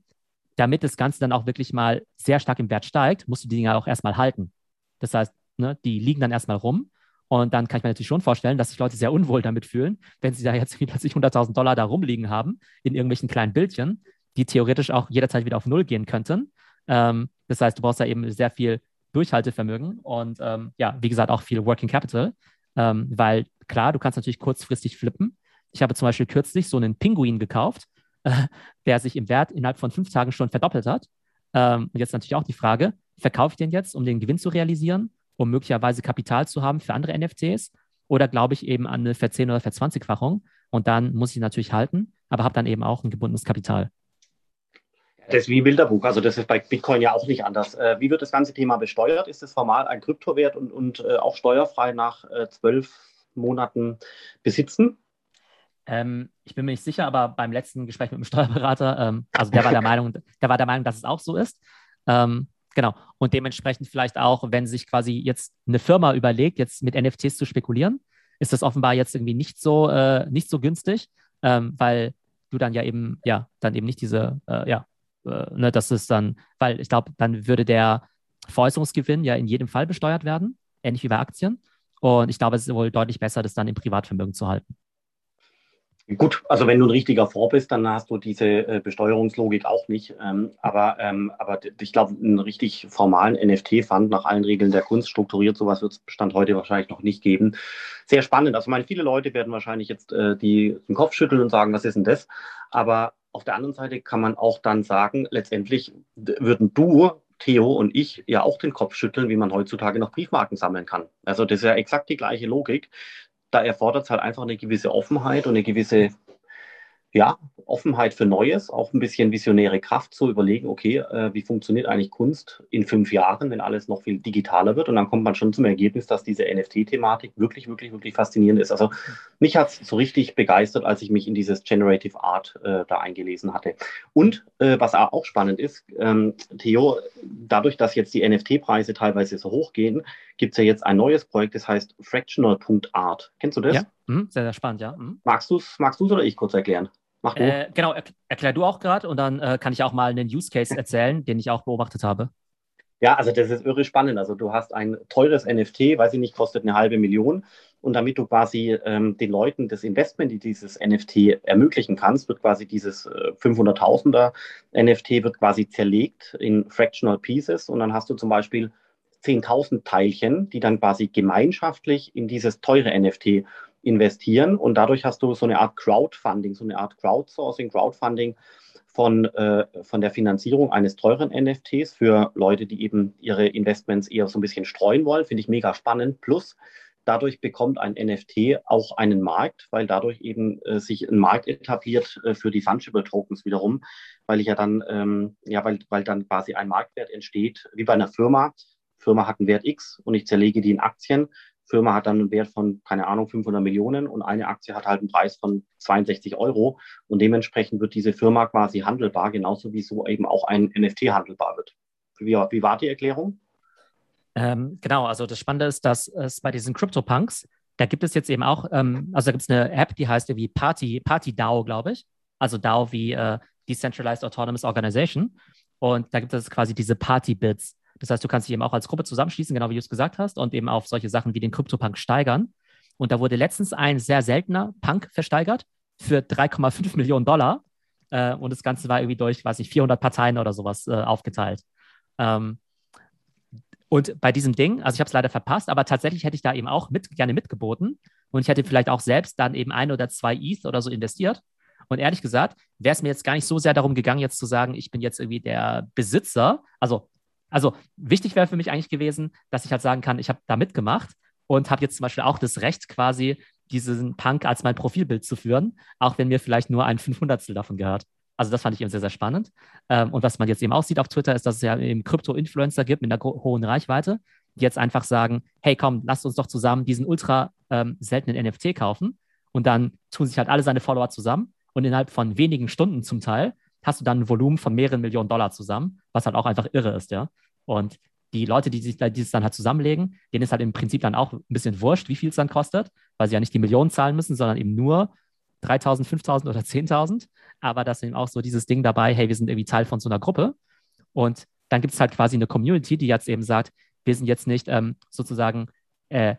damit das Ganze dann auch wirklich mal sehr stark im Wert steigt, musst du die Dinger auch erstmal halten. Das heißt, ne, die liegen dann erstmal rum und dann kann ich mir natürlich schon vorstellen, dass sich Leute sehr unwohl damit fühlen, wenn sie da jetzt plötzlich 100.000 Dollar da rumliegen haben in irgendwelchen kleinen Bildchen, die theoretisch auch jederzeit wieder auf Null gehen könnten. Ähm, das heißt, du brauchst da eben sehr viel Durchhaltevermögen und ähm, ja, wie gesagt, auch viel Working Capital, ähm, weil klar, du kannst natürlich kurzfristig flippen. Ich habe zum Beispiel kürzlich so einen Pinguin gekauft, äh, der sich im Wert innerhalb von fünf Tagen schon verdoppelt hat. Ähm, und jetzt natürlich auch die Frage, verkaufe ich den jetzt, um den Gewinn zu realisieren um möglicherweise Kapital zu haben für andere NFTs? Oder glaube ich eben an eine Verzehn- oder Verzwanzigfachung? Und dann muss ich natürlich halten, aber habe dann eben auch ein gebundenes Kapital. Das ist wie Bilderbuch, also das ist bei Bitcoin ja auch nicht anders. Äh, wie wird das ganze Thema besteuert? Ist es formal ein Kryptowert und, und äh, auch steuerfrei nach äh, zwölf Monaten besitzen? Ähm, ich bin mir nicht sicher, aber beim letzten Gespräch mit dem Steuerberater, ähm, also der war der Meinung, der war der Meinung, dass es auch so ist. Ähm, Genau. Und dementsprechend vielleicht auch, wenn sich quasi jetzt eine Firma überlegt, jetzt mit NFTs zu spekulieren, ist das offenbar jetzt irgendwie nicht so, äh, nicht so günstig, ähm, weil du dann ja eben, ja, dann eben nicht diese, äh, ja, äh, ne, das ist dann, weil ich glaube, dann würde der Veräußerungsgewinn ja in jedem Fall besteuert werden, ähnlich wie bei Aktien. Und ich glaube, es ist wohl deutlich besser, das dann im Privatvermögen zu halten. Gut, also wenn du ein richtiger Fonds bist, dann hast du diese äh, Besteuerungslogik auch nicht. Ähm, aber, ähm, aber ich glaube, einen richtig formalen NFT-Fund nach allen Regeln der Kunst strukturiert, sowas wird es Stand heute wahrscheinlich noch nicht geben. Sehr spannend. Also, ich meine, viele Leute werden wahrscheinlich jetzt äh, die, den Kopf schütteln und sagen, was ist denn das? Aber auf der anderen Seite kann man auch dann sagen, letztendlich würden du Theo und ich ja auch den Kopf schütteln, wie man heutzutage noch Briefmarken sammeln kann. Also das ist ja exakt die gleiche Logik da erfordert es halt einfach eine gewisse Offenheit und eine gewisse ja, Offenheit für Neues, auch ein bisschen visionäre Kraft zu überlegen, okay, äh, wie funktioniert eigentlich Kunst in fünf Jahren, wenn alles noch viel digitaler wird? Und dann kommt man schon zum Ergebnis, dass diese NFT-Thematik wirklich, wirklich, wirklich faszinierend ist. Also mich hat es so richtig begeistert, als ich mich in dieses Generative Art äh, da eingelesen hatte. Und äh, was auch spannend ist, ähm, Theo, dadurch, dass jetzt die NFT-Preise teilweise so hoch gehen, gibt es ja jetzt ein neues Projekt, das heißt Fractional.art. Kennst du das? Ja, mhm. sehr, sehr spannend, ja. Mhm. Magst du es magst oder ich kurz erklären? Mach du. Äh, genau, er, erklär du auch gerade und dann äh, kann ich auch mal einen Use Case erzählen, den ich auch beobachtet habe. Ja, also das ist irre spannend. Also du hast ein teures NFT, weiß ich nicht, kostet eine halbe Million. Und damit du quasi ähm, den Leuten das Investment in dieses NFT ermöglichen kannst, wird quasi dieses äh, 500.000er NFT wird quasi zerlegt in Fractional Pieces. Und dann hast du zum Beispiel 10.000 Teilchen, die dann quasi gemeinschaftlich in dieses teure NFT investieren und dadurch hast du so eine Art Crowdfunding, so eine Art Crowdsourcing, Crowdfunding von, äh, von der Finanzierung eines teuren NFTs für Leute, die eben ihre Investments eher so ein bisschen streuen wollen. Finde ich mega spannend. Plus, dadurch bekommt ein NFT auch einen Markt, weil dadurch eben äh, sich ein Markt etabliert äh, für die Fungible Tokens wiederum, weil ich ja dann, ähm, ja, weil, weil dann quasi ein Marktwert entsteht, wie bei einer Firma. Firma hat einen Wert X und ich zerlege die in Aktien. Firma hat dann einen Wert von, keine Ahnung, 500 Millionen und eine Aktie hat halt einen Preis von 62 Euro und dementsprechend wird diese Firma quasi handelbar, genauso wie so eben auch ein NFT handelbar wird. Wie, wie war die Erklärung? Ähm, genau, also das Spannende ist, dass es bei diesen CryptoPunks, da gibt es jetzt eben auch, ähm, also da gibt es eine App, die heißt irgendwie Party, Party DAO, glaube ich. Also DAO wie äh, Decentralized Autonomous Organization. Und da gibt es quasi diese Party-Bits. Das heißt, du kannst dich eben auch als Gruppe zusammenschließen, genau wie du es gesagt hast, und eben auf solche Sachen wie den CryptoPunk steigern. Und da wurde letztens ein sehr seltener Punk versteigert für 3,5 Millionen Dollar. Äh, und das Ganze war irgendwie durch, weiß ich, 400 Parteien oder sowas äh, aufgeteilt. Ähm, und bei diesem Ding, also ich habe es leider verpasst, aber tatsächlich hätte ich da eben auch mit, gerne mitgeboten. Und ich hätte vielleicht auch selbst dann eben ein oder zwei ETH oder so investiert. Und ehrlich gesagt, wäre es mir jetzt gar nicht so sehr darum gegangen, jetzt zu sagen, ich bin jetzt irgendwie der Besitzer. Also, also wichtig wäre für mich eigentlich gewesen, dass ich halt sagen kann, ich habe da mitgemacht und habe jetzt zum Beispiel auch das Recht, quasi diesen Punk als mein Profilbild zu führen, auch wenn mir vielleicht nur ein Fünfhundertstel davon gehört. Also das fand ich eben sehr, sehr spannend. Ähm, und was man jetzt eben auch sieht auf Twitter, ist, dass es ja eben Krypto-Influencer gibt mit einer hohen Reichweite, die jetzt einfach sagen, hey komm, lasst uns doch zusammen diesen ultra ähm, seltenen NFT kaufen. Und dann tun sich halt alle seine Follower zusammen und innerhalb von wenigen Stunden zum Teil hast du dann ein Volumen von mehreren Millionen Dollar zusammen, was halt auch einfach irre ist, ja. Und die Leute, die sich die es dann halt zusammenlegen, denen ist halt im Prinzip dann auch ein bisschen wurscht, wie viel es dann kostet, weil sie ja nicht die Millionen zahlen müssen, sondern eben nur 3000, 5000 oder 10.000, aber da ist eben auch so dieses Ding dabei, hey, wir sind irgendwie Teil von so einer Gruppe und dann gibt es halt quasi eine Community, die jetzt eben sagt, wir sind jetzt nicht ähm, sozusagen äh,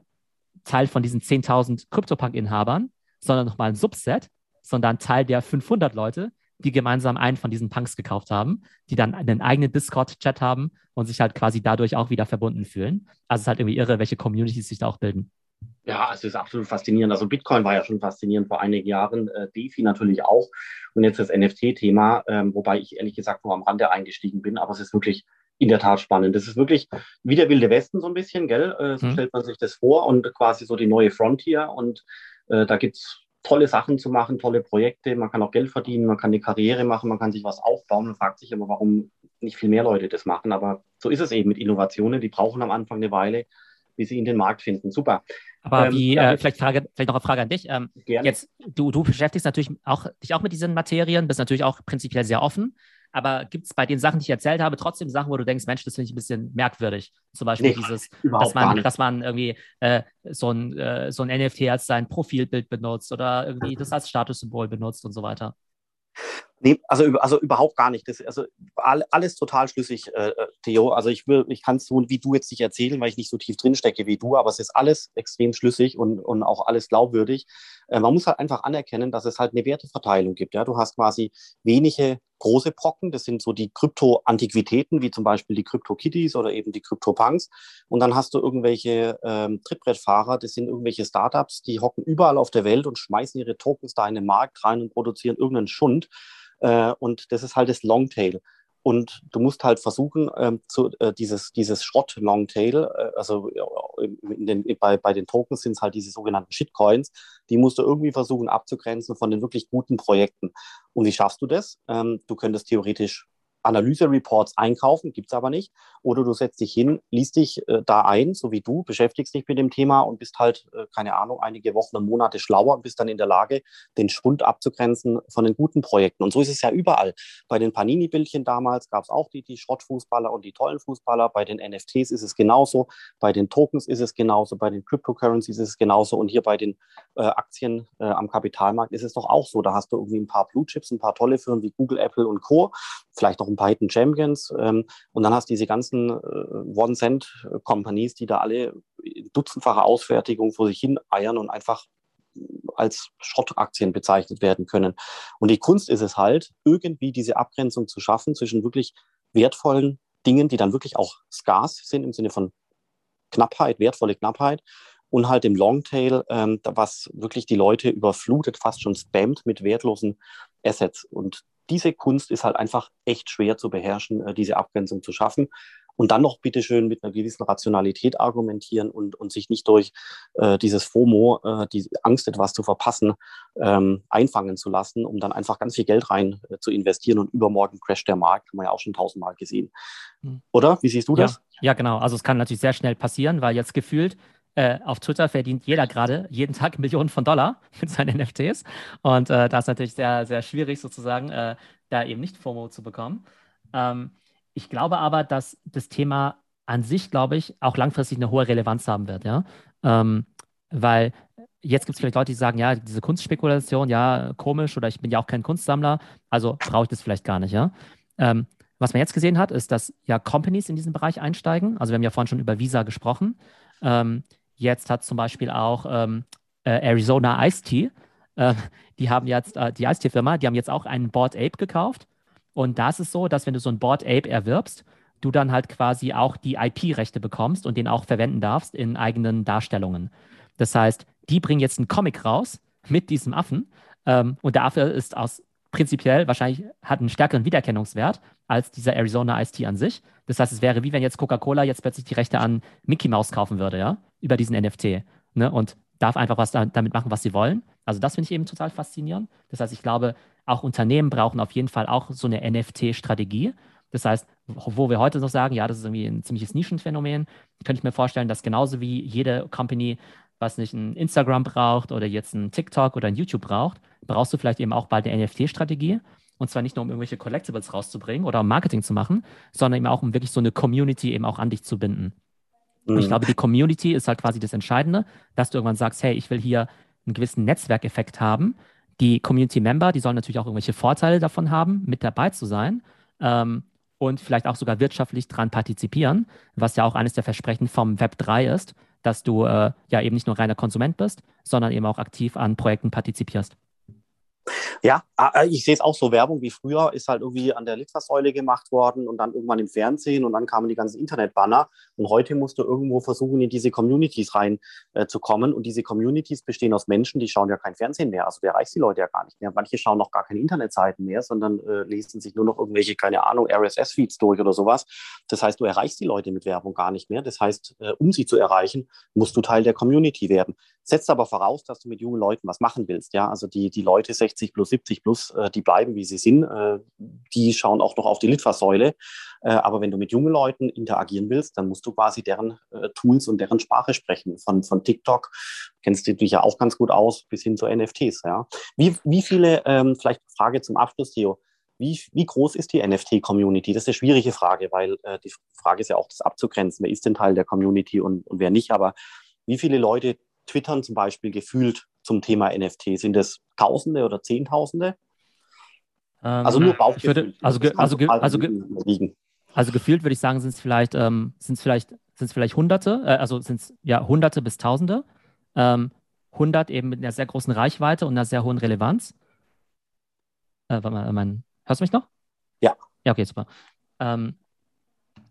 Teil von diesen 10.000 CryptoPunk-Inhabern, sondern nochmal ein Subset, sondern Teil der 500 Leute, die gemeinsam einen von diesen Punks gekauft haben, die dann einen eigenen Discord-Chat haben und sich halt quasi dadurch auch wieder verbunden fühlen. Also es ist halt irgendwie irre, welche Communities sich da auch bilden. Ja, es ist absolut faszinierend. Also Bitcoin war ja schon faszinierend vor einigen Jahren, äh, DeFi natürlich auch und jetzt das NFT-Thema, ähm, wobei ich ehrlich gesagt nur am Rande eingestiegen bin, aber es ist wirklich in der Tat spannend. Das ist wirklich wie der wilde Westen so ein bisschen, gell? Äh, so mhm. stellt man sich das vor und quasi so die neue Frontier und äh, da gibt's tolle Sachen zu machen, tolle Projekte, man kann auch Geld verdienen, man kann eine Karriere machen, man kann sich was aufbauen und fragt sich aber, warum nicht viel mehr Leute das machen. Aber so ist es eben mit Innovationen, die brauchen am Anfang eine Weile, wie sie in den Markt finden. Super. Aber ähm, wie, äh, vielleicht, Frage, vielleicht noch eine Frage an dich. Ähm, jetzt, du, du beschäftigst natürlich auch, dich auch mit diesen Materien, bist natürlich auch prinzipiell sehr offen. Aber gibt es bei den Sachen, die ich erzählt habe, trotzdem Sachen, wo du denkst, Mensch, das finde ich ein bisschen merkwürdig? Zum Beispiel nee, dieses, dass man, dass man irgendwie äh, so, ein, äh, so ein NFT als sein Profilbild benutzt oder irgendwie das als Statussymbol benutzt und so weiter. Nee, also, also überhaupt gar nicht. Das, also alles total schlüssig, äh, äh, Theo. Also ich will, ich kann es so wie du jetzt nicht erzählen, weil ich nicht so tief drin stecke wie du, aber es ist alles extrem schlüssig und, und auch alles glaubwürdig. Äh, man muss halt einfach anerkennen, dass es halt eine Werteverteilung gibt. Ja? Du hast quasi wenige große Brocken, das sind so die Krypto-Antiquitäten, wie zum Beispiel die Krypto-Kitties oder eben die Krypto-Punks. Und dann hast du irgendwelche ähm, Trittbrettfahrer, das sind irgendwelche Startups, die hocken überall auf der Welt und schmeißen ihre Tokens da in den Markt rein und produzieren irgendeinen Schund. Äh, und das ist halt das Longtail. Und du musst halt versuchen, ähm, zu, äh, dieses, dieses Schrott-Longtail, äh, also in den, bei, bei den Tokens sind es halt diese sogenannten Shitcoins, die musst du irgendwie versuchen abzugrenzen von den wirklich guten Projekten. Und wie schaffst du das? Ähm, du könntest theoretisch Analyse-Reports einkaufen, gibt es aber nicht. Oder du setzt dich hin, liest dich äh, da ein, so wie du, beschäftigst dich mit dem Thema und bist halt, äh, keine Ahnung, einige Wochen und Monate schlauer und bist dann in der Lage, den Schwund abzugrenzen von den guten Projekten. Und so ist es ja überall. Bei den Panini-Bildchen damals gab es auch die, die Schrottfußballer und die tollen Fußballer. Bei den NFTs ist es genauso. Bei den Tokens ist es genauso. Bei den Cryptocurrencies ist es genauso. Und hier bei den äh, Aktien äh, am Kapitalmarkt ist es doch auch so. Da hast du irgendwie ein paar Blue Chips, ein paar tolle Firmen wie Google, Apple und Co. Vielleicht auch ein paar Hidden Champions. Ähm, und dann hast du diese ganzen äh, One-Cent-Companies, die da alle dutzendfache Ausfertigung vor sich hin eiern und einfach als Schrottaktien bezeichnet werden können. Und die Kunst ist es halt, irgendwie diese Abgrenzung zu schaffen zwischen wirklich wertvollen Dingen, die dann wirklich auch scarce sind im Sinne von Knappheit, wertvolle Knappheit und halt im Longtail, ähm, was wirklich die Leute überflutet, fast schon spammt mit wertlosen Assets. Und diese Kunst ist halt einfach echt schwer zu beherrschen, äh, diese Abgrenzung zu schaffen. und dann noch bitteschön mit einer gewissen Rationalität argumentieren und, und sich nicht durch äh, dieses FOMO, äh, die Angst, etwas zu verpassen, ähm, einfangen zu lassen, um dann einfach ganz viel Geld rein äh, zu investieren und übermorgen crasht der Markt, haben wir ja auch schon tausendmal gesehen. Hm. Oder? Wie siehst du ja, das? Ja, genau. Also es kann natürlich sehr schnell passieren, weil jetzt gefühlt äh, auf Twitter verdient jeder gerade jeden Tag Millionen von Dollar mit seinen NFTs. Und äh, da ist natürlich sehr, sehr schwierig sozusagen, äh, da eben nicht FOMO zu bekommen. Ähm, ich glaube aber, dass das Thema an sich, glaube ich, auch langfristig eine hohe Relevanz haben wird, ja. Ähm, weil jetzt gibt es vielleicht Leute, die sagen, ja, diese Kunstspekulation, ja, komisch oder ich bin ja auch kein Kunstsammler, also brauche ich das vielleicht gar nicht, ja. Ähm, was man jetzt gesehen hat, ist, dass ja Companies in diesen Bereich einsteigen. Also wir haben ja vorhin schon über Visa gesprochen. Ähm, jetzt hat zum Beispiel auch ähm, äh, Arizona Ice Tea, äh, die haben jetzt, äh, die Ice Tea Firma, die haben jetzt auch einen Board Ape gekauft und da ist so, dass wenn du so ein Board Ape erwirbst, du dann halt quasi auch die IP-Rechte bekommst und den auch verwenden darfst in eigenen Darstellungen. Das heißt, die bringen jetzt einen Comic raus mit diesem Affen ähm, und der Affe ist aus prinzipiell wahrscheinlich hat einen stärkeren Wiedererkennungswert als dieser Arizona Ice Tea an sich. Das heißt, es wäre wie wenn jetzt Coca-Cola jetzt plötzlich die Rechte an Mickey Mouse kaufen würde, ja, über diesen NFT. Ne? Und darf einfach was damit machen, was sie wollen. Also das finde ich eben total faszinierend. Das heißt, ich glaube, auch Unternehmen brauchen auf jeden Fall auch so eine NFT-Strategie. Das heißt, wo wir heute noch sagen, ja, das ist irgendwie ein ziemliches Nischenphänomen, könnte ich mir vorstellen, dass genauso wie jede Company, was nicht ein Instagram braucht oder jetzt ein TikTok oder ein YouTube braucht, brauchst du vielleicht eben auch bald eine NFT-Strategie. Und zwar nicht nur, um irgendwelche Collectibles rauszubringen oder um Marketing zu machen, sondern eben auch, um wirklich so eine Community eben auch an dich zu binden. Mhm. Und ich mhm. glaube, die Community ist halt quasi das Entscheidende, dass du irgendwann sagst, hey, ich will hier einen gewissen Netzwerkeffekt haben die Community-Member, die sollen natürlich auch irgendwelche Vorteile davon haben, mit dabei zu sein ähm, und vielleicht auch sogar wirtschaftlich daran partizipieren, was ja auch eines der Versprechen vom Web 3 ist, dass du äh, ja eben nicht nur reiner Konsument bist, sondern eben auch aktiv an Projekten partizipierst. Ja, äh, ich sehe es auch so. Werbung wie früher ist halt irgendwie an der Litfaßsäule gemacht worden und dann irgendwann im Fernsehen und dann kamen die ganzen Internetbanner. Und heute musst du irgendwo versuchen, in diese Communities reinzukommen. Äh, und diese Communities bestehen aus Menschen, die schauen ja kein Fernsehen mehr. Also der erreicht die Leute ja gar nicht mehr. Manche schauen noch gar keine Internetseiten mehr, sondern äh, lesen sich nur noch irgendwelche, keine Ahnung, RSS-Feeds durch oder sowas. Das heißt, du erreichst die Leute mit Werbung gar nicht mehr. Das heißt, äh, um sie zu erreichen, musst du Teil der Community werden. Setzt aber voraus, dass du mit jungen Leuten was machen willst. Ja, also die, die Leute 60 plus 70 plus, äh, die bleiben, wie sie sind. Äh, die schauen auch noch auf die Litfaßsäule. Äh, aber wenn du mit jungen Leuten interagieren willst, dann musst du quasi deren äh, Tools und deren Sprache sprechen. Von, von TikTok kennst du dich ja auch ganz gut aus, bis hin zu NFTs. Ja. Wie, wie viele, ähm, vielleicht Frage zum Abschluss, Theo, wie, wie, groß ist die NFT-Community? Das ist eine schwierige Frage, weil äh, die Frage ist ja auch, das abzugrenzen. Wer ist denn Teil der Community und, und wer nicht? Aber wie viele Leute twittern zum Beispiel gefühlt zum Thema NFT? Sind das Tausende oder Zehntausende? Ähm, also nur Bauchgefühl. also, ge also, ge also, ge also gefühlt würde ich sagen, sind es vielleicht, ähm, sind's vielleicht, sind's vielleicht Hunderte, äh, also sind es ja Hunderte bis Tausende. Ähm, 100 eben mit einer sehr großen Reichweite und einer sehr hohen Relevanz. Äh, mal, mein, hörst du mich noch? Ja. Ja, okay, super. Ähm,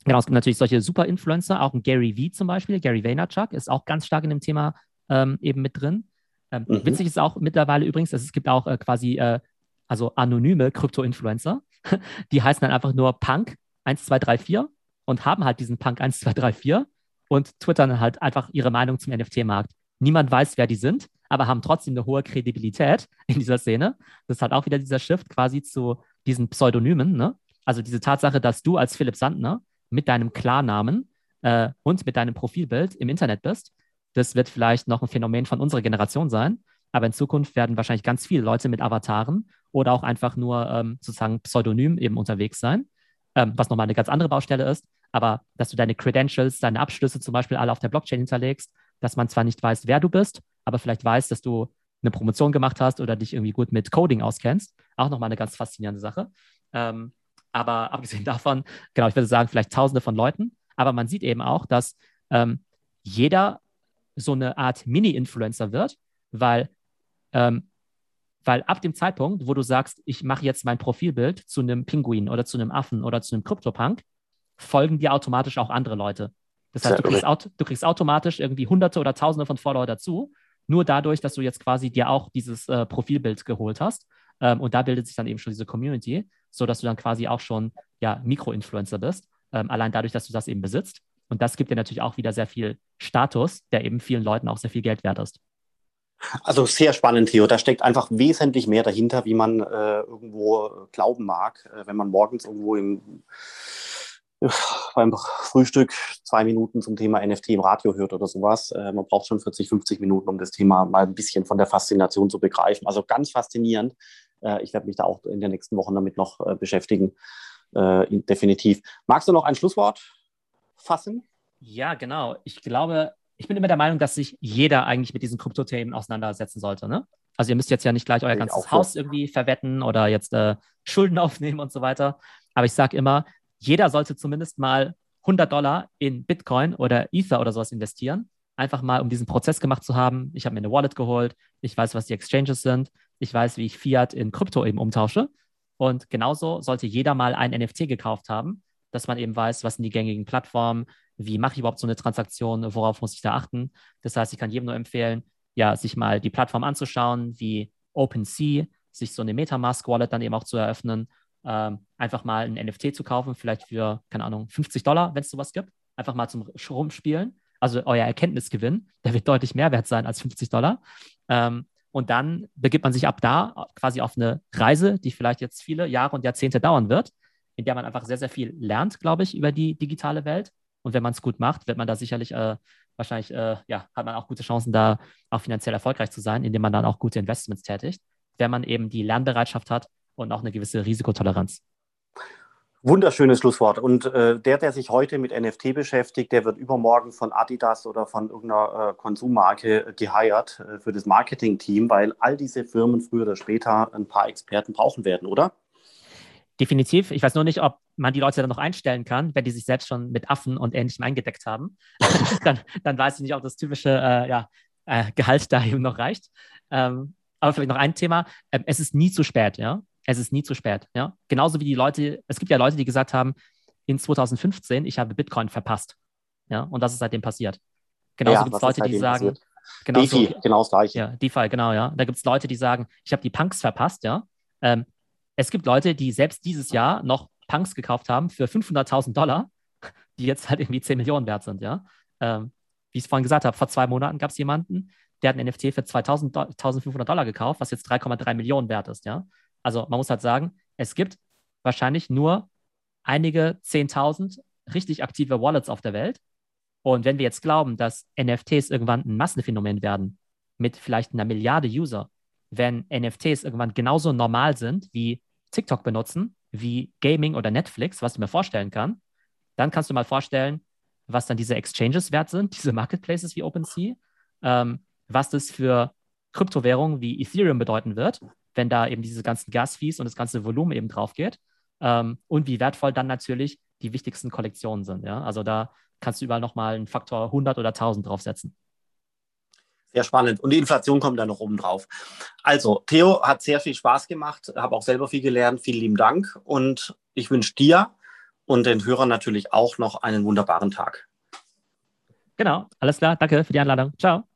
genau, es gibt natürlich solche Super-Influencer, auch ein Gary Vee zum Beispiel, Gary Vaynerchuk ist auch ganz stark in dem Thema ähm, eben mit drin. Ähm, mhm. Witzig ist auch mittlerweile übrigens, dass es gibt auch äh, quasi äh, also anonyme Krypto-Influencer, die heißen dann einfach nur Punk 1234 und haben halt diesen Punk 1234 und twittern halt einfach ihre Meinung zum NFT-Markt. Niemand weiß, wer die sind, aber haben trotzdem eine hohe Kredibilität in dieser Szene. Das ist halt auch wieder dieser Shift quasi zu diesen Pseudonymen. Ne? Also diese Tatsache, dass du als Philipp Sandner mit deinem Klarnamen äh, und mit deinem Profilbild im Internet bist, das wird vielleicht noch ein Phänomen von unserer Generation sein. Aber in Zukunft werden wahrscheinlich ganz viele Leute mit Avataren oder auch einfach nur ähm, sozusagen pseudonym eben unterwegs sein, ähm, was nochmal eine ganz andere Baustelle ist. Aber dass du deine Credentials, deine Abschlüsse zum Beispiel alle auf der Blockchain hinterlegst, dass man zwar nicht weiß, wer du bist, aber vielleicht weiß, dass du eine Promotion gemacht hast oder dich irgendwie gut mit Coding auskennst. Auch nochmal eine ganz faszinierende Sache. Ähm, aber abgesehen davon, genau, ich würde sagen, vielleicht Tausende von Leuten. Aber man sieht eben auch, dass ähm, jeder so eine Art Mini-Influencer wird, weil, ähm, weil ab dem Zeitpunkt, wo du sagst, ich mache jetzt mein Profilbild zu einem Pinguin oder zu einem Affen oder zu einem Krypto-Punk, folgen dir automatisch auch andere Leute. Das heißt, du kriegst, du kriegst, automatisch irgendwie Hunderte oder Tausende von Follower dazu, nur dadurch, dass du jetzt quasi dir auch dieses äh, Profilbild geholt hast. Ähm, und da bildet sich dann eben schon diese Community, sodass du dann quasi auch schon ja, Mikro-Influencer bist. ähm, allein dadurch, dass du das eben besitzt. Und das gibt dir natürlich auch wieder sehr viel Status, der eben vielen Leuten auch sehr viel Geld wert ist. Also sehr spannend, Theo. Da steckt einfach wesentlich mehr dahinter, wie man äh, irgendwo glauben mag, äh, wenn man morgens irgendwo im, äh, beim Frühstück zwei Minuten zum Thema NFT im Radio hört oder sowas. Äh, man braucht schon 40, 50 Minuten, um das Thema mal ein bisschen von der Faszination zu begreifen. Also ganz faszinierend. Äh, ich werde mich da auch in den nächsten Wochen damit noch äh, beschäftigen. definitiv. Magst du noch ein Schlusswort fassen? Ja, genau. Ich glaube, ich bin immer der Meinung, dass sich jeder eigentlich mit diesen Kryptothemen auseinandersetzen sollte. Ne? Also ihr müsst jetzt ja nicht gleich euer ich ganzes Haus irgendwie verwetten oder jetzt äh, Schulden aufnehmen und so weiter. Aber ich sage immer, jeder sollte zumindest mal 100 Dollar in Bitcoin oder Ether oder sowas investieren. Einfach mal, um diesen Prozess gemacht zu haben. Ich habe mir eine Wallet geholt. Ich weiß, was die Exchanges sind. Ich weiß, wie ich Fiat in Krypto eben umtausche. Und genauso sollte jeder mal ein NFT gekauft haben, dass man eben weiß, was sind die gängigen Plattformen, wie mache ich überhaupt so eine Transaktion, worauf muss ich da achten. Das heißt, ich kann jedem nur empfehlen, ja, sich mal die Plattform anzuschauen, wie OpenSea, sich so eine Metamask-Wallet dann eben auch zu eröffnen, ähm, einfach mal ein NFT zu kaufen, vielleicht für, keine Ahnung, 50 Dollar, wenn es sowas gibt, einfach mal zum Rumspielen. Also euer Erkenntnisgewinn, der wird deutlich mehr wert sein als 50 Dollar. Ähm, und dann begibt man sich ab da quasi auf eine Reise, die vielleicht jetzt viele Jahre und Jahrzehnte dauern wird, in der man einfach sehr, sehr viel lernt, glaube ich, über die digitale Welt. Und wenn man es gut macht, wird man da sicherlich äh, wahrscheinlich, äh, ja, hat man auch gute Chancen, da auch finanziell erfolgreich zu sein, indem man dann auch gute Investments tätigt, wenn man eben die Lernbereitschaft hat und auch eine gewisse Risikotoleranz. Wunderschönes Schlusswort. Und äh, der, der sich heute mit NFT beschäftigt, der wird übermorgen von Adidas oder von irgendeiner äh, Konsummarke geheiert äh, für das Marketing-Team, weil all diese Firmen früher oder später ein paar Experten brauchen werden, oder? Definitiv. Ich weiß nur nicht, ob man die Leute dann noch einstellen kann, wenn die sich selbst schon mit Affen und Ähnlichem eingedeckt haben. dann, dann, weiß ich nicht, ob das typische äh, ja, äh, Gehalt da eben noch reicht. Ähm, aber vielleicht noch ein Thema. Ähm, es ist nie zu spät, ja. Es ist nie zu spät, ja. Genauso wie die Leute, es gibt ja Leute, die gesagt haben, in 2015, ich habe Bitcoin verpasst. Ja, und das ist seitdem passiert. Genauso ja, gibt es Leute, die sagen, genau DeFi, genau das gleiche. Ja, DeFi, genau, ja. Da gibt es Leute, die sagen, ich habe die Punks verpasst, ja. Ähm, es gibt Leute, die selbst dieses Jahr noch Punks gekauft haben für 500.000 Dollar, die jetzt halt irgendwie 10 Millionen wert sind, ja. Ähm, wie ich es vorhin gesagt habe, vor zwei Monaten gab es jemanden, der hat ein NFT für 2.500 Dollar gekauft, was jetzt 3,3 Millionen wert ist, ja. Also man muss halt sagen, es gibt wahrscheinlich nur einige 10.000 richtig aktive Wallets auf der Welt. Und wenn wir jetzt glauben, dass NFTs irgendwann ein Massenphänomen werden, mit vielleicht einer Milliarde User, wenn NFTs irgendwann genauso normal sind wie TikTok benutzen, wie Gaming oder Netflix, was ich mir vorstellen kann, dann kannst du mal vorstellen, was dann diese Exchanges wert sind, diese Marketplaces wie OpenSea, ähm, was das für Kryptowährungen wie Ethereum bedeuten wird, wenn da eben diese ganzen Gas-Fees und das ganze Volumen eben drauf geht ähm, und wie wertvoll dann natürlich die wichtigsten Kollektionen sind. Ja? Also da kannst du überall nochmal einen Faktor 100 oder 1000 draufsetzen. Sehr spannend. Und die Inflation kommt da noch oben drauf. Also, Theo hat sehr viel Spaß gemacht, habe auch selber viel gelernt. Vielen lieben Dank. Und ich wünsche dir und den Hörern natürlich auch noch einen wunderbaren Tag. Genau, alles klar. Danke für die Einladung. Ciao.